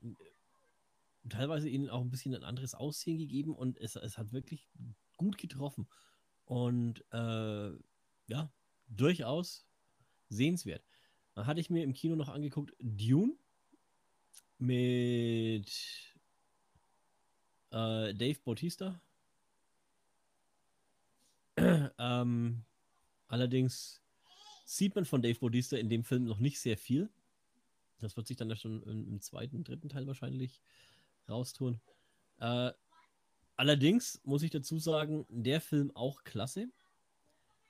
teilweise ihnen auch ein bisschen ein anderes Aussehen gegeben und es, es hat wirklich gut getroffen. Und äh, ja, durchaus sehenswert. Dann hatte ich mir im Kino noch angeguckt Dune mit äh, Dave Bautista. ähm, allerdings sieht man von Dave Bautista in dem Film noch nicht sehr viel. Das wird sich dann ja schon im, zweiten, dritten Teil wahrscheinlich raustun. Äh, Allerdings muss ich dazu sagen, der Film auch klasse,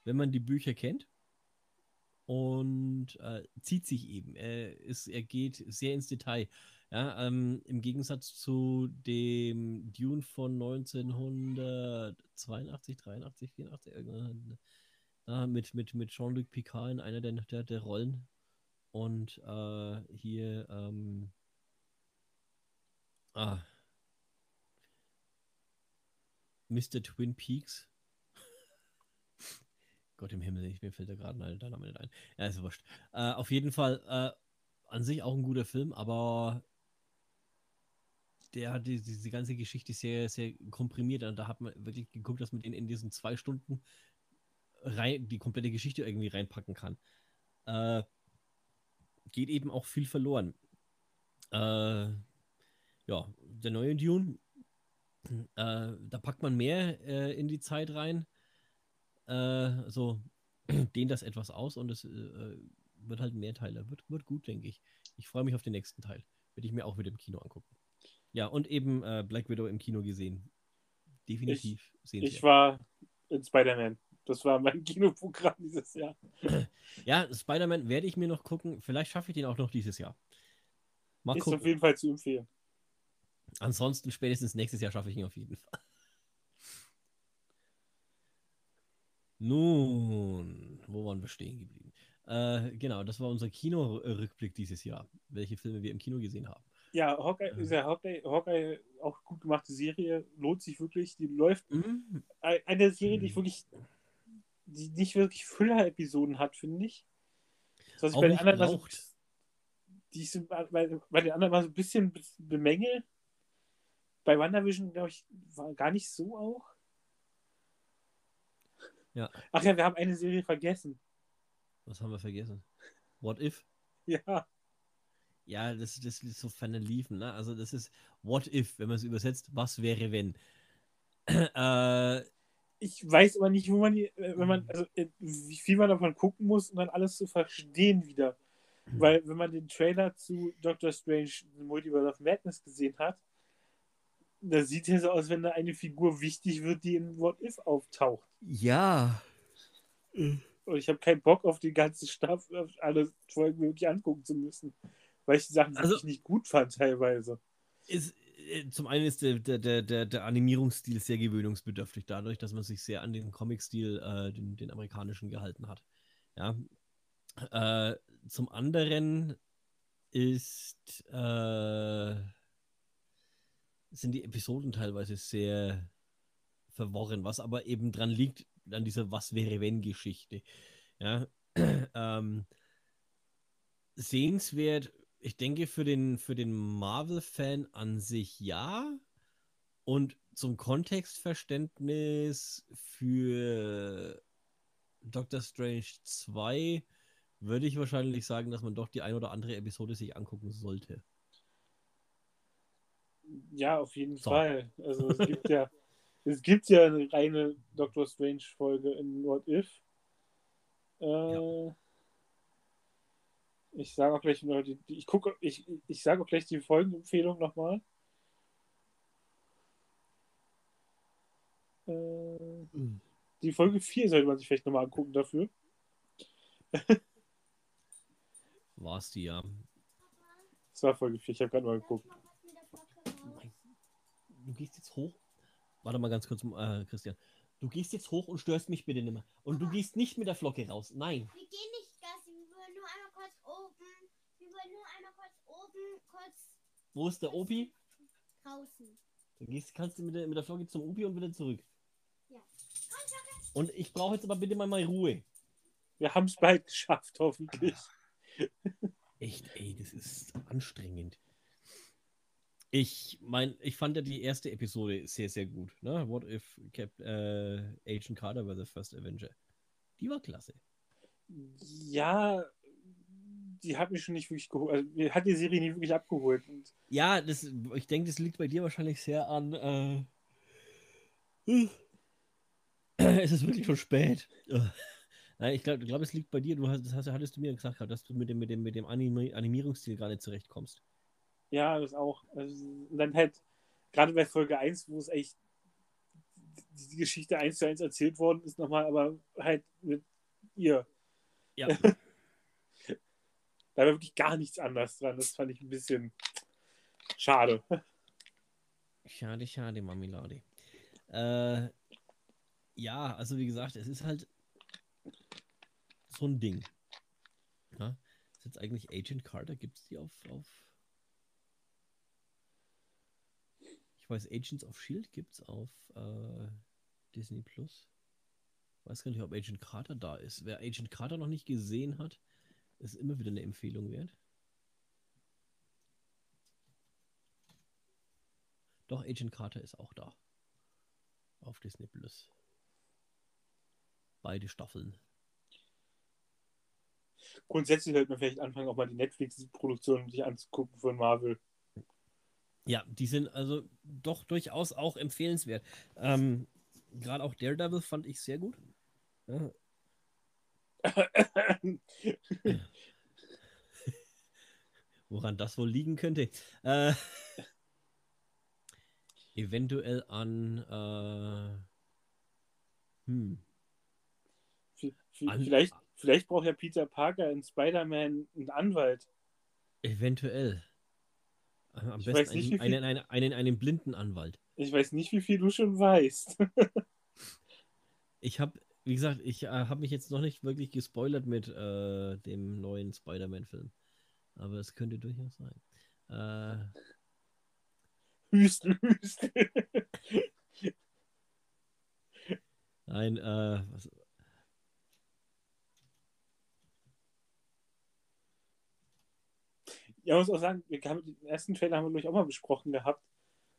wenn man die Bücher kennt. Und äh, zieht sich eben. Er, ist, er geht sehr ins Detail. Ja, ähm, Im Gegensatz zu dem Dune von 1982, 83, 84, irgendwann, äh, mit, mit, mit Jean-Luc Picard in einer der, der, der Rollen. Und äh, hier, ähm, ah, Mr. Twin Peaks. Gott im Himmel, ich, mir fällt da gerade der Name nicht ein. Ja, ist wurscht. Äh, auf jeden Fall äh, an sich auch ein guter Film, aber der hat die, diese ganze Geschichte sehr, sehr komprimiert. Und da hat man wirklich geguckt, dass man den in diesen zwei Stunden rein, die komplette Geschichte irgendwie reinpacken kann. Äh, geht eben auch viel verloren. Äh, ja, der neue Dune, äh, da packt man mehr äh, in die Zeit rein. Äh, so dehnt das etwas aus und es äh, wird halt mehr Teile. Wird, wird gut, denke ich. Ich freue mich auf den nächsten Teil. Werde ich mir auch wieder im Kino angucken. Ja, und eben äh, Black Widow im Kino gesehen. Definitiv ich, sehen Ich war in Spider-Man. Das war mein Kinoprogramm dieses Jahr. Ja, Spider-Man werde ich mir noch gucken. Vielleicht schaffe ich den auch noch dieses Jahr. Mal ist gucken. auf jeden Fall zu empfehlen. Ansonsten spätestens nächstes Jahr schaffe ich ihn auf jeden Fall. Nun, wo waren wir stehen geblieben? Äh, genau, das war unser Kinorückblick dieses Jahr, welche Filme wir im Kino gesehen haben. Ja, Hawkeye ist ja Hawkeye, Hawkeye auch gut gemachte Serie, lohnt sich wirklich. Die läuft. Mhm. Eine Serie, die ich wirklich, die nicht wirklich Füller-Episoden hat, finde ich. Das ich bei den anderen so, die sind bei, bei den anderen mal so ein bisschen bemängelt. Bei WandaVision, glaube ich, war gar nicht so auch. Ja. Ach ja, wir haben eine Serie vergessen. Was haben wir vergessen? What If? Ja. Ja, das, das ist so ferne liefen, ne? Also das ist What If, wenn man es übersetzt, was wäre, wenn? äh, ich weiß aber nicht, wo man die, äh, wenn man, also äh, wie viel man davon gucken muss, um dann alles zu verstehen wieder. Weil, wenn man den Trailer zu Doctor Strange Multiverse of Madness gesehen hat, da sieht es so aus, wenn da eine Figur wichtig wird, die in What If auftaucht. Ja. Und ich habe keinen Bock auf die ganze Staffel, alle Folgen wirklich angucken zu müssen weil ich die Sachen also, wirklich nicht gut fand teilweise. Ist, äh, zum einen ist der, der, der, der Animierungsstil sehr gewöhnungsbedürftig, dadurch, dass man sich sehr an den Comic-Stil, äh, den, den amerikanischen, gehalten hat. Ja. Äh, zum anderen ist, äh, sind die Episoden teilweise sehr verworren, was aber eben dran liegt, an dieser Was wäre wenn Geschichte. Ja. ähm, sehenswert ich denke, für den, für den Marvel-Fan an sich ja. Und zum Kontextverständnis für Doctor Strange 2 würde ich wahrscheinlich sagen, dass man doch die ein oder andere Episode sich angucken sollte. Ja, auf jeden so. Fall. Also es gibt ja es gibt ja eine reine Doctor Strange Folge in What If. Äh, ja. Ich sage auch gleich die, ich gucke, ich, ich sage auch gleich die Folgenempfehlung nochmal. Äh, mhm. Die Folge 4 sollte man sich vielleicht nochmal angucken dafür. War es die, ja. Das war Folge 4, ich habe gerade mal geguckt. Du gehst jetzt hoch. Warte mal ganz kurz, äh, Christian. Du gehst jetzt hoch und störst mich bitte nicht mehr. Und du gehst nicht mit der Flocke raus. Nein. Wir gehen nicht nur einmal kurz oben, kurz. Wo ist der Opi? Draußen. Dann gehst, kannst du mit der, mit der Flogge zum Opi und wieder zurück. Ja. Und ich brauche jetzt aber bitte mal mal Ruhe. Wir haben es bald geschafft, hoffentlich. Echt, ey, das ist anstrengend. Ich meine, ich fand ja die erste Episode sehr, sehr gut. Ne? What if Cap äh, Agent Carter were the first Avenger? Die war klasse. Ja, die hat mich schon nicht wirklich geholt. Also, mir hat die Serie nie wirklich abgeholt. Ja, das, ich denke, das liegt bei dir wahrscheinlich sehr an. Äh, es ist wirklich schon spät. Nein, ich glaube, glaub, es liegt bei dir. Du hast, das hast, hattest du mir gesagt, dass du mit dem, mit dem, mit dem Anime, Animierungsstil gar nicht zurechtkommst. Ja, das auch. Also, dann halt, gerade bei Folge 1, wo es echt die Geschichte eins zu eins erzählt worden ist, nochmal, aber halt mit ihr. Ja. Da war wirklich gar nichts anders dran. Das fand ich ein bisschen schade. Schade, schade, Mamilade. Äh, ja, also wie gesagt, es ist halt so ein Ding. Ja, ist jetzt eigentlich Agent Carter? Gibt es die auf, auf. Ich weiß, Agents of Shield gibt es auf äh, Disney Plus. Weiß gar nicht, ob Agent Carter da ist. Wer Agent Carter noch nicht gesehen hat, ist immer wieder eine Empfehlung wert. Doch, Agent Carter ist auch da. Auf Disney Plus. Beide Staffeln. Grundsätzlich sollte man vielleicht anfangen, auch mal die Netflix-Produktionen sich anzugucken von Marvel. Ja, die sind also doch durchaus auch empfehlenswert. Ähm, Gerade auch Daredevil fand ich sehr gut. Ja. Woran das wohl liegen könnte? Äh, eventuell an. Äh, hm. V- v- An- vielleicht, vielleicht braucht ja Peter Parker in Spider-Man einen Anwalt. Eventuell. Am Ich besten weiß nicht, einen, einen, einen, einen, blinden Anwalt. Ich weiß nicht, wie viel du schon weißt. Ich habe, wie gesagt, ich äh, habe mich jetzt noch nicht wirklich gespoilert mit äh, dem neuen Spider-Man-Film. Aber es könnte durchaus sein. Äh, Hüst, hüst. nein, äh, was, Ja, muss auch sagen, wir haben den ersten Trailer haben wir, glaube ich, auch mal besprochen gehabt.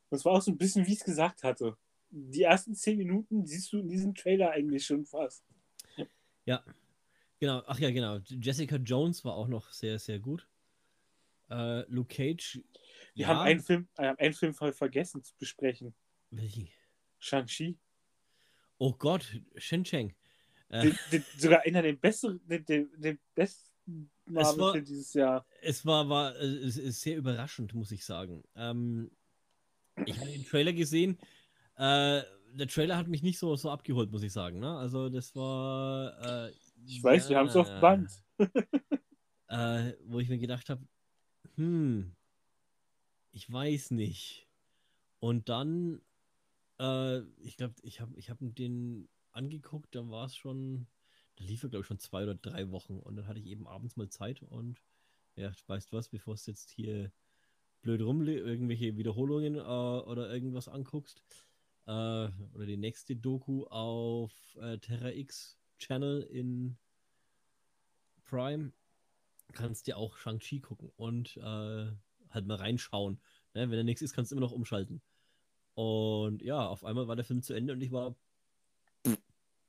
Und es war auch so ein bisschen, wie ich es gesagt hatte. Die ersten zehn Minuten siehst du in diesem Trailer eigentlich schon fast. ja, genau, ach ja, genau. Jessica Jones war auch noch sehr, sehr gut. Äh, Luke Cage. Wir ja, haben einen Film, äh, einen Film voll vergessen zu besprechen. welchen? Shang-Chi. Oh Gott, Shen Cheng. Äh, sogar einer der besseren, den, den, den besten war- Marvel-Film dieses Jahr. Es war, war es ist sehr überraschend, muss ich sagen. Ähm, ich habe den Trailer gesehen. Äh, der Trailer hat mich nicht so, so abgeholt, muss ich sagen. Ne? Also das war. Äh, Ich weiß, wir haben es auf ja, Band. Äh, wo ich mir gedacht habe, hm, ich weiß nicht. Und dann, äh, ich glaube, ich habe ich hab den angeguckt, da war es schon, lief er, glaube ich, schon zwei oder drei Wochen. Und dann hatte ich eben abends mal Zeit und ja, weißt was, bevor es jetzt hier blöd rumle irgendwelche Wiederholungen äh, oder irgendwas anguckst, äh, oder die nächste Doku auf äh, Terra X Channel in Prime, kannst dir auch Shang-Chi gucken und äh, halt mal reinschauen. Ne? Wenn da nichts ist, kannst du immer noch umschalten. Und ja, auf einmal war der Film zu Ende und ich war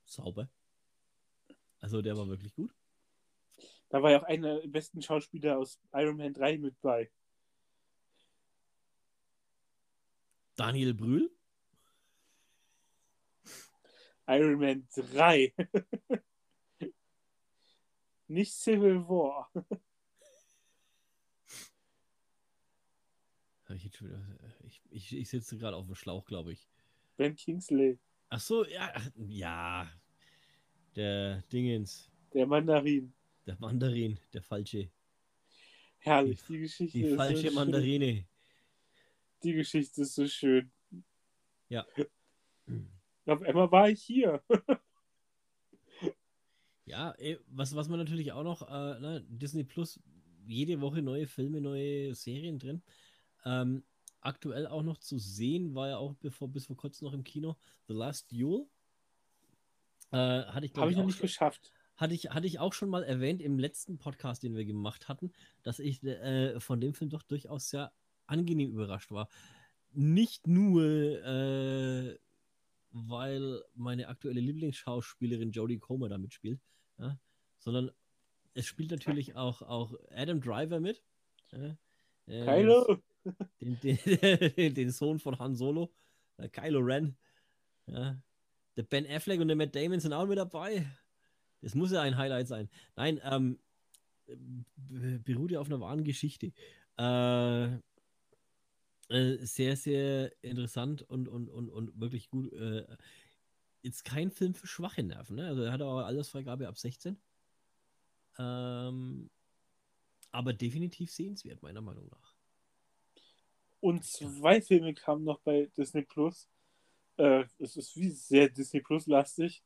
sauber. Also der war wirklich gut. Da war ja auch einer der besten Schauspieler aus Iron Man 3 mit bei. Daniel Brühl? Iron Man 3. Nicht Civil War. Ich, ich, ich, ich sitze gerade auf dem Schlauch, glaube ich. Ben Kingsley, Ach so, ja, ja. Der Dingens, der Mandarin. der Mandarin, der falsche. Herrlich, die Geschichte Die ist falsche so schön. Mandarine. Die Geschichte ist so schön. Ja. Auf einmal war ich hier. Ja, was, was man natürlich auch noch, äh, ne, Disney Plus, jede Woche neue Filme, neue Serien drin. Ähm, aktuell auch noch zu sehen, war ja auch bevor, bis vor kurzem noch im Kino, The Last Duel. Äh, hatte ich, Habe ich noch auch nicht schon- geschafft. hatte ich, hatte ich auch schon mal erwähnt im letzten Podcast, den wir gemacht hatten, dass ich äh, von dem Film doch durchaus sehr angenehm überrascht war. Nicht nur, äh, weil meine aktuelle Lieblingsschauspielerin Jodie Comer da mitspielt, ja, sondern es spielt natürlich auch, auch Adam Driver mit. Ja, äh, Kylo. den, den, den Sohn von Han Solo, äh, Kylo Ren. Ja. Der Ben Affleck und der Matt Damon sind auch mit dabei. Das muss ja ein Highlight sein. Nein, ähm, b- beruht ja auf einer wahren Geschichte. Äh, Äh, sehr, sehr interessant und, und, und, und wirklich gut. Äh, jetzt kein Film für schwache Nerven, ne? Also er hat auch Altersfreigabe ab 16. Ähm, aber definitiv sehenswert, meiner Meinung nach. Und zwei Filme kamen noch bei Disney Plus. Äh, es ist wie sehr Disney Plus-lastig.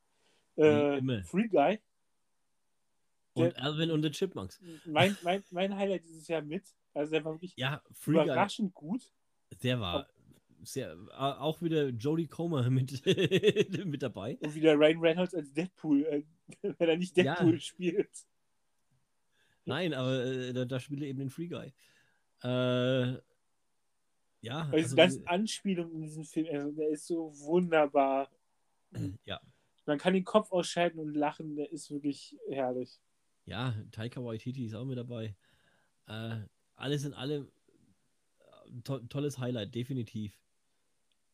Äh. Free Guy. Und Alvin und the Chipmunks. Mein, mein, mein Highlight dieses Jahr mit. Also der war wirklich Ja, Free Guy, überraschend gut. der war sehr, auch wieder Jodie Comer mit, mit dabei. Und wieder Ryan Reynolds als Deadpool, äh, wenn er nicht Ja. Deadpool spielt. Nein, aber äh, da, da spielt er eben den Free Guy. Äh, ja, Weil diese also, ganzen Anspielungen in diesem Film, also der ist so wunderbar. ja, Man kann den Kopf ausschalten und lachen, der ist wirklich herrlich. ja, Taika Waititi ist auch mit dabei. Äh, alles in allem äh, to tolles Highlight, definitiv.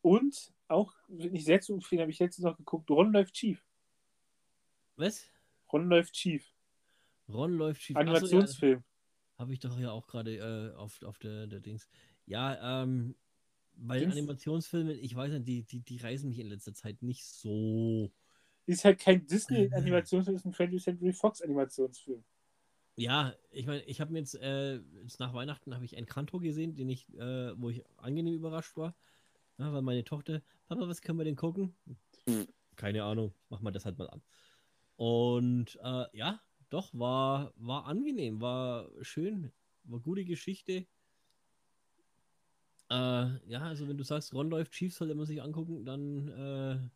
Und auch, wenn ich sehr zu empfehlen, habe ich letztens noch geguckt, Ron läuft schief. Was? Ron läuft schief. Ron läuft schief. Animationsfilm. Habe ich doch ja auch gerade äh, auf, auf der, der Dings. Ja, ähm, bei Dings? Animationsfilmen, ich weiß nicht, die, die, die reißen mich in letzter Zeit nicht so. Ist halt kein Disney-Animationsfilm, ist ein 20th Century Fox-Animationsfilm. Ja, ich meine, ich habe mir jetzt, äh, jetzt nach Weihnachten habe ich Encanto gesehen, den ich, äh, wo ich angenehm überrascht war. Ja, weil meine Tochter, Papa, was können wir denn gucken? Keine Ahnung, mach mal das halt mal an. Und äh, ja, doch, war, war angenehm, war schön, war gute Geschichte. Äh, ja, also wenn du sagst, Ron läuft Chiefs, sollte man sich angucken, dann äh,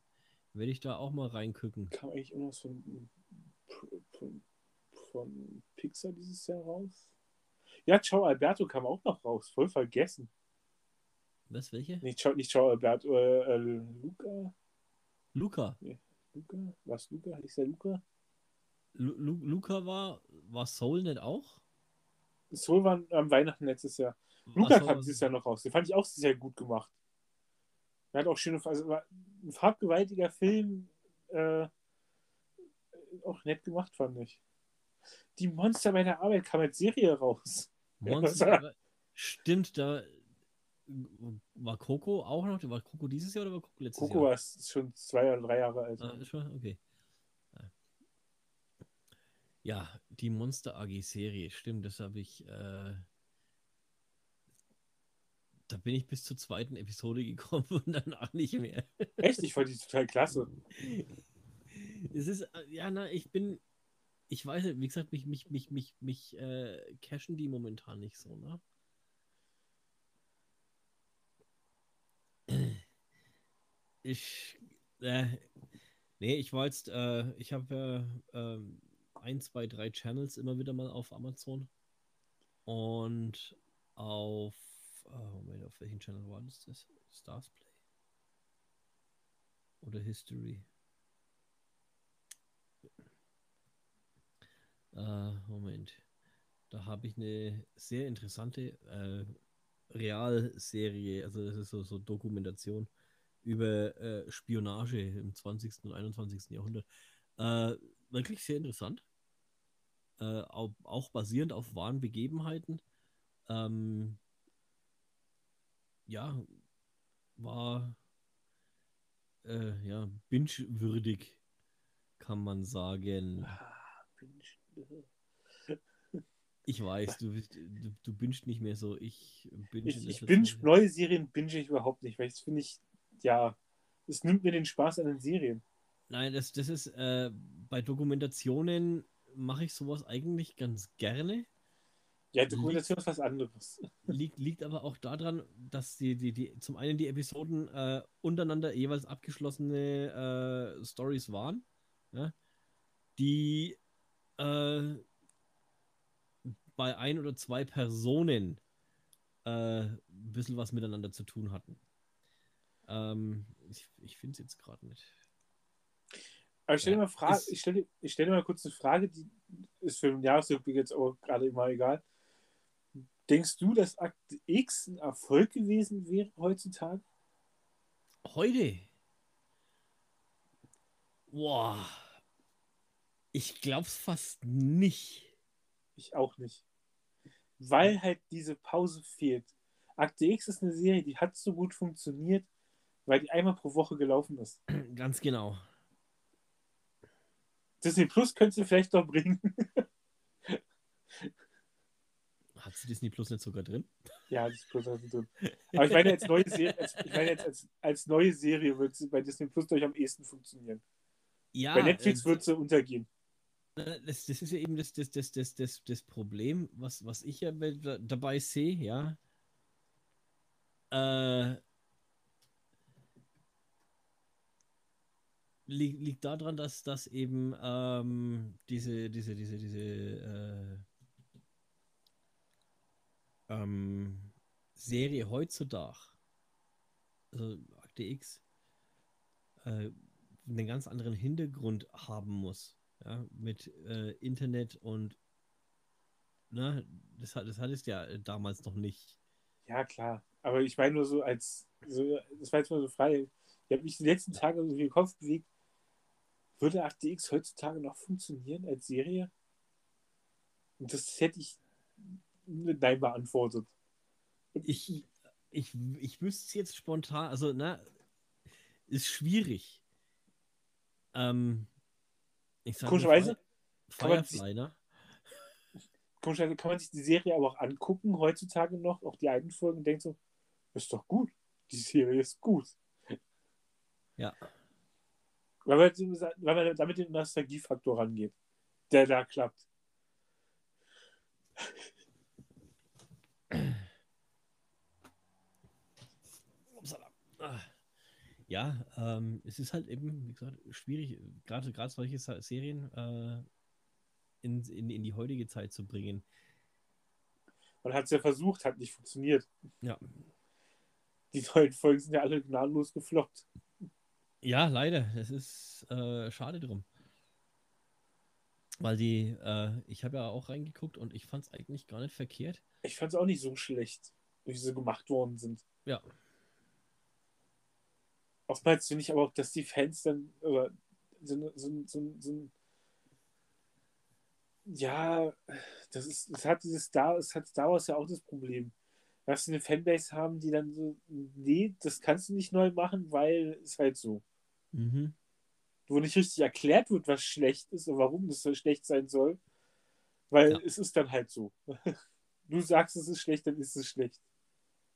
werde ich da auch mal reingucken. Kam eigentlich irgendwas von, von, von Pixar dieses Jahr raus? Ja, Ciao Alberto kam auch noch raus. Voll vergessen. Was, welche? Nicht Ciao, nicht Ciao Alberto, äh, äh, Luca? Luca. Luca? Was Luca? Ist der Luca? Lu Lu Luca war, war Soul nicht auch? Soul war am Weihnachten letztes Jahr. Luca so, kam dieses Jahr noch raus. Den fand ich auch sehr gut gemacht. Er hat auch schöne, also war ein farbgewaltiger Film, äh, auch nett gemacht, fand ich. Die Monster bei der Arbeit kam als Serie raus. Monster. Stimmt, da war Coco auch noch? War Coco dieses Jahr oder war Coco letztes Coco Jahr? war es schon zwei oder drei Jahre alt. Ah, ist schon? Okay. Ja. Die Monster AG-Serie, stimmt, das habe ich. Äh, da bin ich bis zur zweiten Episode gekommen und danach nicht mehr. Echt? Ich fand die total klasse. Es ist, äh, ja, na, ich bin, ich weiß nicht, wie gesagt, mich, mich, mich, mich, mich äh, cashen die momentan nicht so, ne? Ich, äh, nee, ich war jetzt, äh, ich habe ja ähm, ein, zwei, drei Channels immer wieder mal auf Amazon und auf, äh, Moment, auf welchen Channel war das? das? Stars Play? Oder History? Äh, Moment. Da habe ich eine sehr interessante äh, Realserie, also das ist so, so Dokumentation über äh, Spionage im 20. und 21. Jahrhundert. Äh, wirklich sehr interessant. Äh, auch, auch basierend auf wahren Begebenheiten. Ähm, ja, war äh, ja binge-würdig, kann man sagen. Ah, ich- weiß, du, bist- du, du bingst nicht mehr so. Ich binge Ich, ich binge, neue Serien binge ich überhaupt nicht, weil das finde ich, ja, es nimmt mir den Spaß an den Serien. Nein, das, das ist äh, bei Dokumentationen mache ich sowas eigentlich ganz gerne. Ja, Dokumentation ist was anderes. Liegt, liegt aber auch daran, dass die, die, die zum einen die Episoden äh, untereinander jeweils abgeschlossene äh, Stories waren, ja, die äh, bei ein oder zwei Personen äh, ein bisschen was miteinander zu tun hatten. Ähm, ich ich finde es jetzt gerade nicht. Aber ich stelle Ja, dir mal Frage, ist- ich stelle ich stell dir mal kurz eine Frage, die ist für den Jahresrückblick jetzt auch gerade mal egal. Denkst du, dass Akte X ein Erfolg gewesen wäre heutzutage? Heute. Boah. Ich glaub's fast nicht. Ich auch nicht. Weil halt diese Pause fehlt. Akte X ist eine Serie, die hat so gut funktioniert, weil die einmal pro Woche gelaufen ist. Ganz genau. Disney Plus könntest du vielleicht noch bringen. Hat sie Disney Plus nicht sogar drin? ja, Disney Plus hat sie drin. Aber ich meine, als neue Serie, als, ich meine jetzt als, als neue Serie wird sie bei Disney Plus durch am ehesten funktionieren. Ja, bei Netflix äh, wird sie untergehen. Das, das ist ja eben das, das, das, das, das, das Problem, was, was ich ja bei- da- dabei sehe, ja. Äh, liegt, liegt daran, dass, dass eben ähm, diese, diese, diese, diese äh, ähm, Serie heutzutage, also Akte X, äh, einen ganz anderen Hintergrund haben muss ja, mit äh, Internet und ne, das, hat- das hattest ja äh, damals noch nicht. Ja, klar. Aber ich meine nur so als, so, das war jetzt mal so frei. Ich habe mich die letzten Tage so den Kopf bewegt. Würde 8DX heutzutage noch funktionieren als Serie? Und das hätte ich mit Nein beantwortet. Ich, ich, ich wüsste es jetzt spontan, also, ne, ist schwierig. Ähm, ich sag Komischerweise Fire- kann man sich- Firefly, ne? komischerweise kann man sich die Serie aber auch angucken, heutzutage noch, auch die alten Folgen, und denkt so, ist doch gut. Die Serie ist gut. Ja. Weil man, weil man damit den Nostalgiefaktor rangeht, der da klappt. Ja, ähm, es ist halt eben, wie gesagt, schwierig, gerade gerade solche Serien äh, in, in, in die heutige Zeit zu bringen. Man hat es ja versucht, hat nicht funktioniert. Ja. Die neuen Folgen sind ja alle gnadenlos gefloppt. Ja, leider. Es ist äh, schade drum. Weil die, äh, ich habe ja auch reingeguckt und ich fand es eigentlich gar nicht verkehrt. Ich fand es auch nicht so schlecht, wie sie gemacht worden sind. Ja. Oftmals finde ich aber auch, dass die Fans dann oder so, so, so, so ja, das ist, das hat dieses Star, es hat Star Wars ja auch das Problem. Dass sie eine Fanbase haben, die dann so, nee, das kannst du nicht neu machen, weil es halt so. Mhm. Wo nicht richtig erklärt wird, was schlecht ist und warum das so schlecht sein soll. Weil Ja. es ist dann halt so. Du sagst, es ist schlecht, dann ist es schlecht.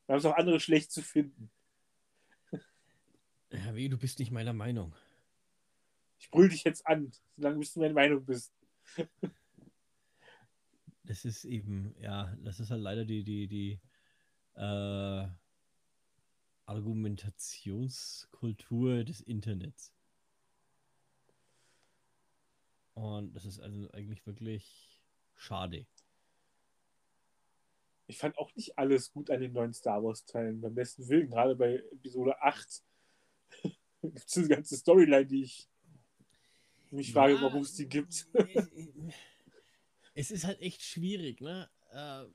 Da haben es auch andere schlecht zu finden. Ja, wie, du bist nicht meiner Meinung. Ich brüll dich jetzt an, solange bis du meine Meinung bist. Das ist eben, ja, das ist halt leider die, die, die äh, Argumentationskultur des Internets. Und das ist also eigentlich wirklich schade. Ich fand auch nicht alles gut an den neuen Star Wars-Teilen. Beim besten Willen, gerade bei Episode 8 gibt es eine ganze Storyline, die ich mich frage, Ja, warum es die gibt. Es ist halt echt schwierig, ne? Äh,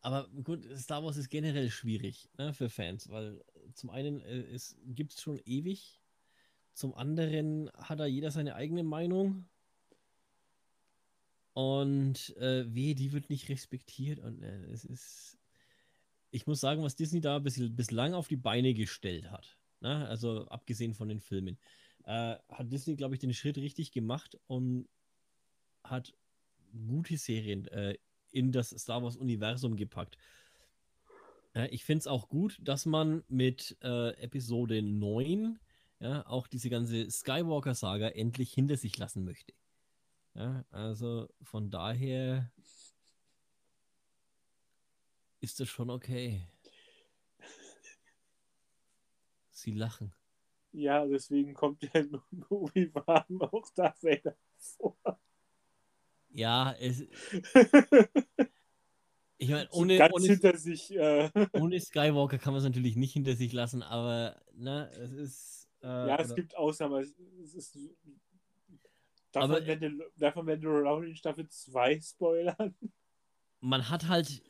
Aber gut, Star Wars ist generell schwierig ne, für Fans, weil zum einen äh, es gibt es schon ewig, zum anderen hat da jeder seine eigene Meinung und äh, weh, die wird nicht respektiert und äh, es ist, ich muss sagen, was Disney da bis, bislang auf die Beine gestellt hat, ne? also abgesehen von den Filmen, äh, hat Disney, glaube ich, den Schritt richtig gemacht und hat gute Serien äh, in das Star Wars-Universum gepackt. Ja, ich finde es auch gut, dass man mit äh, Episode 9 ja, auch diese ganze Skywalker-Saga endlich hinter sich lassen möchte. Ja, also von daher ist das schon okay. Sie lachen. Ja, deswegen kommt ja nur Obi-Wan auch da Vader vor. Ja, es, ich meine, ohne, ganz ohne, hinter sich. Äh, ohne Skywalker kann man es natürlich nicht hinter sich lassen, aber ne, es ist. Äh, ja, es oder- gibt Ausnahmen. Es ist. Darf, Aber- man, Mandal darf man Mandalorian Staffel 2 spoilern? man hat halt.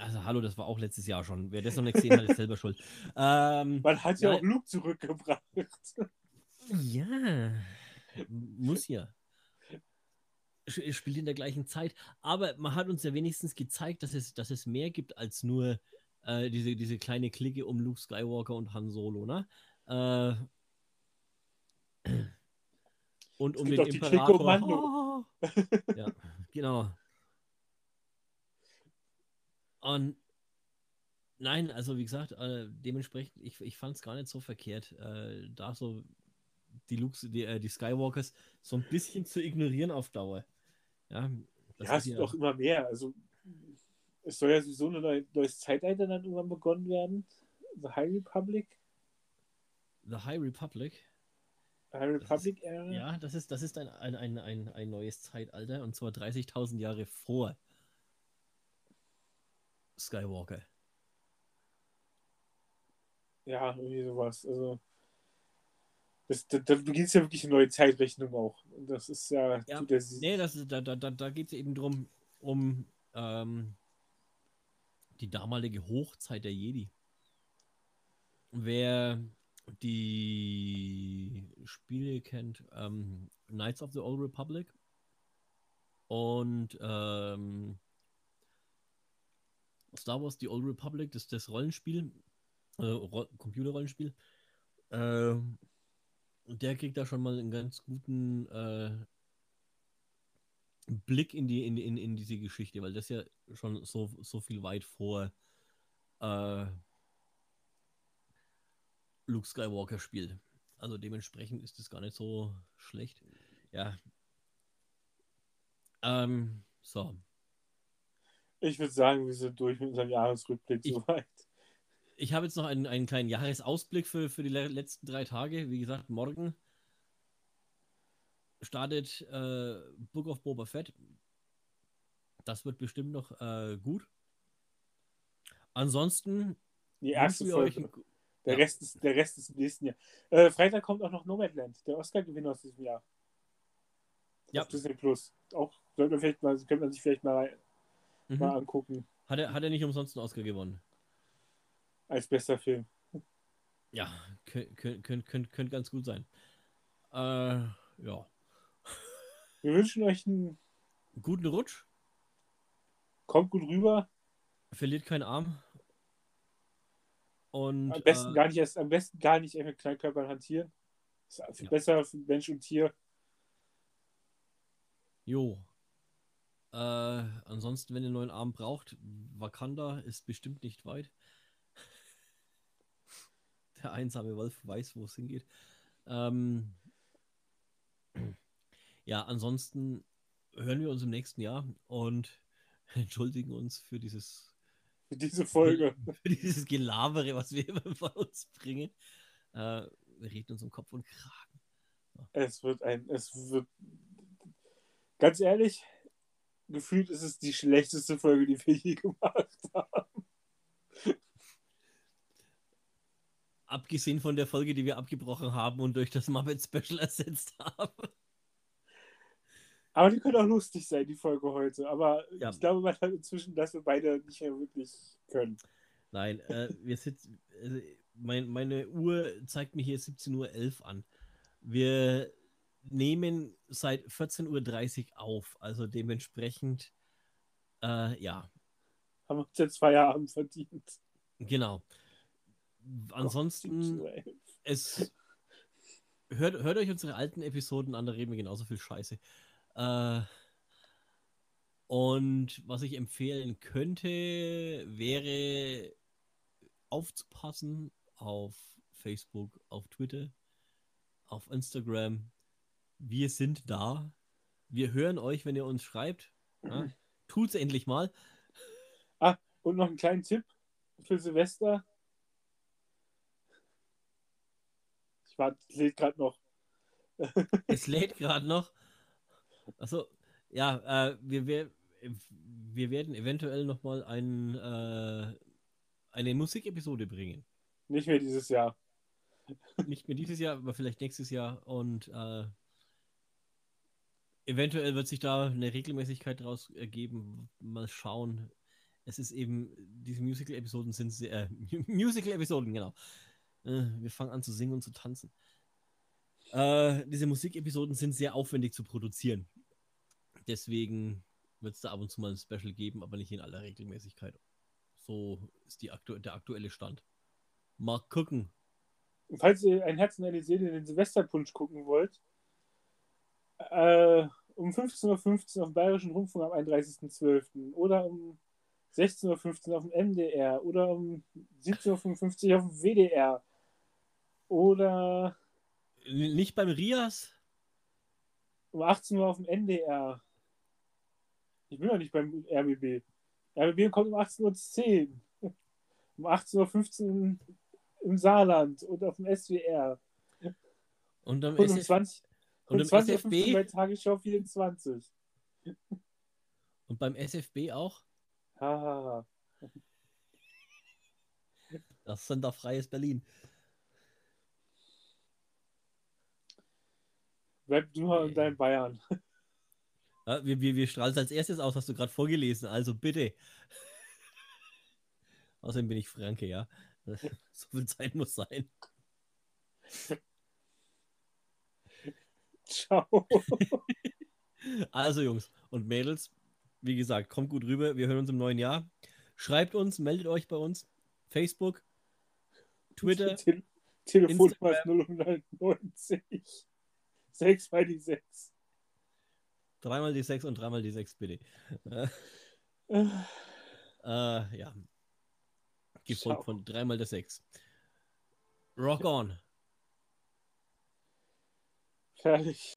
Also, hallo, das war auch letztes Jahr schon. Wer das noch nicht gesehen hat, ist selber schuld. Ähm, Man hat ja Ja. auch Luke zurückgebracht. ja, muss ja. Sch- spielt in der gleichen Zeit. Aber man hat uns ja wenigstens gezeigt, dass es, dass es mehr gibt als nur äh, diese, diese kleine Clique um Luke Skywalker und Han Solo, ne? Äh, und um den Imperator. Mando. ja, genau. Und nein, also wie gesagt, äh, dementsprechend, ich, ich fand es gar nicht so verkehrt, äh, da so die, Lux, die, äh, die Skywalkers so ein bisschen zu ignorieren auf Dauer. Ja, das ja, ist wird auch immer mehr. Also, es soll ja sowieso ein neu- neues Zeitalter dann irgendwann begonnen werden. The High Republic. The High Republic. High Republic Era. Ja, das ist, das ist ein, ein, ein, ein, ein neues Zeitalter und zwar 30.000 Jahre vor Skywalker. Ja, irgendwie sowas. Also, das, da, da beginnt ja wirklich eine neue Zeitrechnung auch. Und das ist ja. Ja, der- Nee, das ist, da, da, da, da geht es eben drum, um ähm, die damalige Hochzeit der Jedi. Wer die Spiele kennt, ähm, Knights of the Old Republic und ähm, Star Wars The Old Republic, das das Rollenspiel, äh, Ro Computerrollenspiel, ähm, der kriegt da schon mal einen ganz guten äh, Blick in die in, in, in diese Geschichte, weil das ja schon so, so viel weit vor äh, Luke Skywalker spielt. Also dementsprechend ist das gar nicht so schlecht. Ja. Ähm, so. Ich würde sagen, wir sind durch mit unserem Jahresrückblick Ich- soweit. Ich habe jetzt noch einen, einen kleinen Jahresausblick für, für die le letzten drei Tage. Wie gesagt, morgen startet äh, Book of Boba Fett. Das wird bestimmt noch äh, gut. Ansonsten Die erste euch Folge. ein, Der, ja. Rest ist, der Rest ist im nächsten Jahr. Äh, Freitag kommt auch noch Nomadland, der Oscar-Gewinner aus diesem Jahr. Ja. Auf Disney Plus. Auch sollte man vielleicht mal, könnte man sich vielleicht mal, mhm. mal angucken hat, er, hat er nicht umsonst einen Oscar gewonnen? Als bester Film. Ja, könnte könnt, könnt, könnt, ganz gut sein. Äh, ja. Wir wünschen euch einen Guten Rutsch. kommt gut rüber. Verliert keinen Arm. Und Am besten äh, gar nicht erst, am besten gar nicht mit Kleinkörpern hantieren. Ist viel Ja. besser für Mensch und Tier. Jo. Äh, ansonsten, wenn ihr einen neuen Arm braucht, Wakanda ist bestimmt nicht weit. Der einsame Wolf weiß, wo es hingeht. Ähm, ja, ansonsten hören wir uns im nächsten Jahr und entschuldigen uns für dieses, Für diese Folge. für dieses Gelabere, was wir immer von uns bringen. Äh, wir reden uns um Kopf und Kragen. Es wird ein, es wird, ganz ehrlich, gefühlt ist es die schlechteste Folge, die wir je gemacht haben. Abgesehen von der Folge, die wir abgebrochen haben und durch das Muppet Special ersetzt haben. Aber die könnte auch lustig sein, die Folge heute. Aber Ja. ich glaube, man hat inzwischen, dass wir beide nicht mehr wirklich können. Nein, äh, wir sitzen. Also mein, meine Uhr zeigt mir hier 17.11 Uhr an. Wir nehmen seit 14.30 Uhr auf. Also dementsprechend, äh, ja, Haben wir uns jetzt Feierabend verdient. genau. Ansonsten, 17 Uhr elf. es. Hört, hört euch unsere alten Episoden an, da reden wir genauso viel Scheiße. Äh, und was ich empfehlen könnte, wäre aufzupassen auf Facebook, auf Twitter, auf Instagram. Wir sind da. Wir hören euch, wenn ihr uns schreibt. Ja? Tut's endlich mal. Und noch einen kleinen Tipp für Silvester. War, lädt gerade noch. Es lädt gerade noch. Achso, ja, äh, wir, wir, wir werden eventuell nochmal ein, äh, eine Musikepisode bringen. Nicht mehr dieses Jahr. Nicht mehr dieses Jahr, aber vielleicht nächstes Jahr. Und äh, eventuell wird sich da eine Regelmäßigkeit draus ergeben. Mal schauen. Es ist eben, diese Musical-Episoden sind sehr, äh, Musical-Episoden, genau. Äh, wir fangen an zu singen und zu tanzen. Äh, diese Musikepisoden sind sehr aufwendig zu produzieren. Deswegen wird es da ab und zu mal ein Special geben, aber nicht in aller Regelmäßigkeit. So ist aktu der aktuelle Stand. Mal gucken. Und falls ihr ein Herz und eine Seele in den Silvesterpunsch gucken wollt, äh, um 15.15 Uhr auf dem Bayerischen Rundfunk am 31.12. oder um 16.15 Uhr auf dem MDR oder um 17.55 Uhr auf dem WDR oder Nicht beim Rias? um 18 Uhr auf dem NDR. Ich bin doch nicht beim RBB. RBB kommt um 18.10 Uhr. Um 18.15 Uhr im- Saarland und auf dem SWR. Und am, Und um SF 20, und um im 20 Uhr 15 SFB? bei Tagesschau 24. Und beim SFB auch? Haha. Das sind doch freies Berlin. Bleib nur in Nee. deinem Bayern. Ja, wir, wir, wir strahlen es als erstes aus, hast du gerade vorgelesen, also bitte. Außerdem bin ich Franke, ja. So viel Zeit muss sein. Ciao. Also Jungs und Mädels, wie gesagt, kommt gut rüber. Wir hören uns im neuen Jahr. Schreibt uns, meldet euch bei uns. Facebook, Twitter, Te Telefonnummer ist 090. 6 bei die 6. dreimal die 6 und dreimal die 6, bitte. Äh, Äh, ja. Gefolgt Ciao. von dreimal der 6. Rock on. Fertig.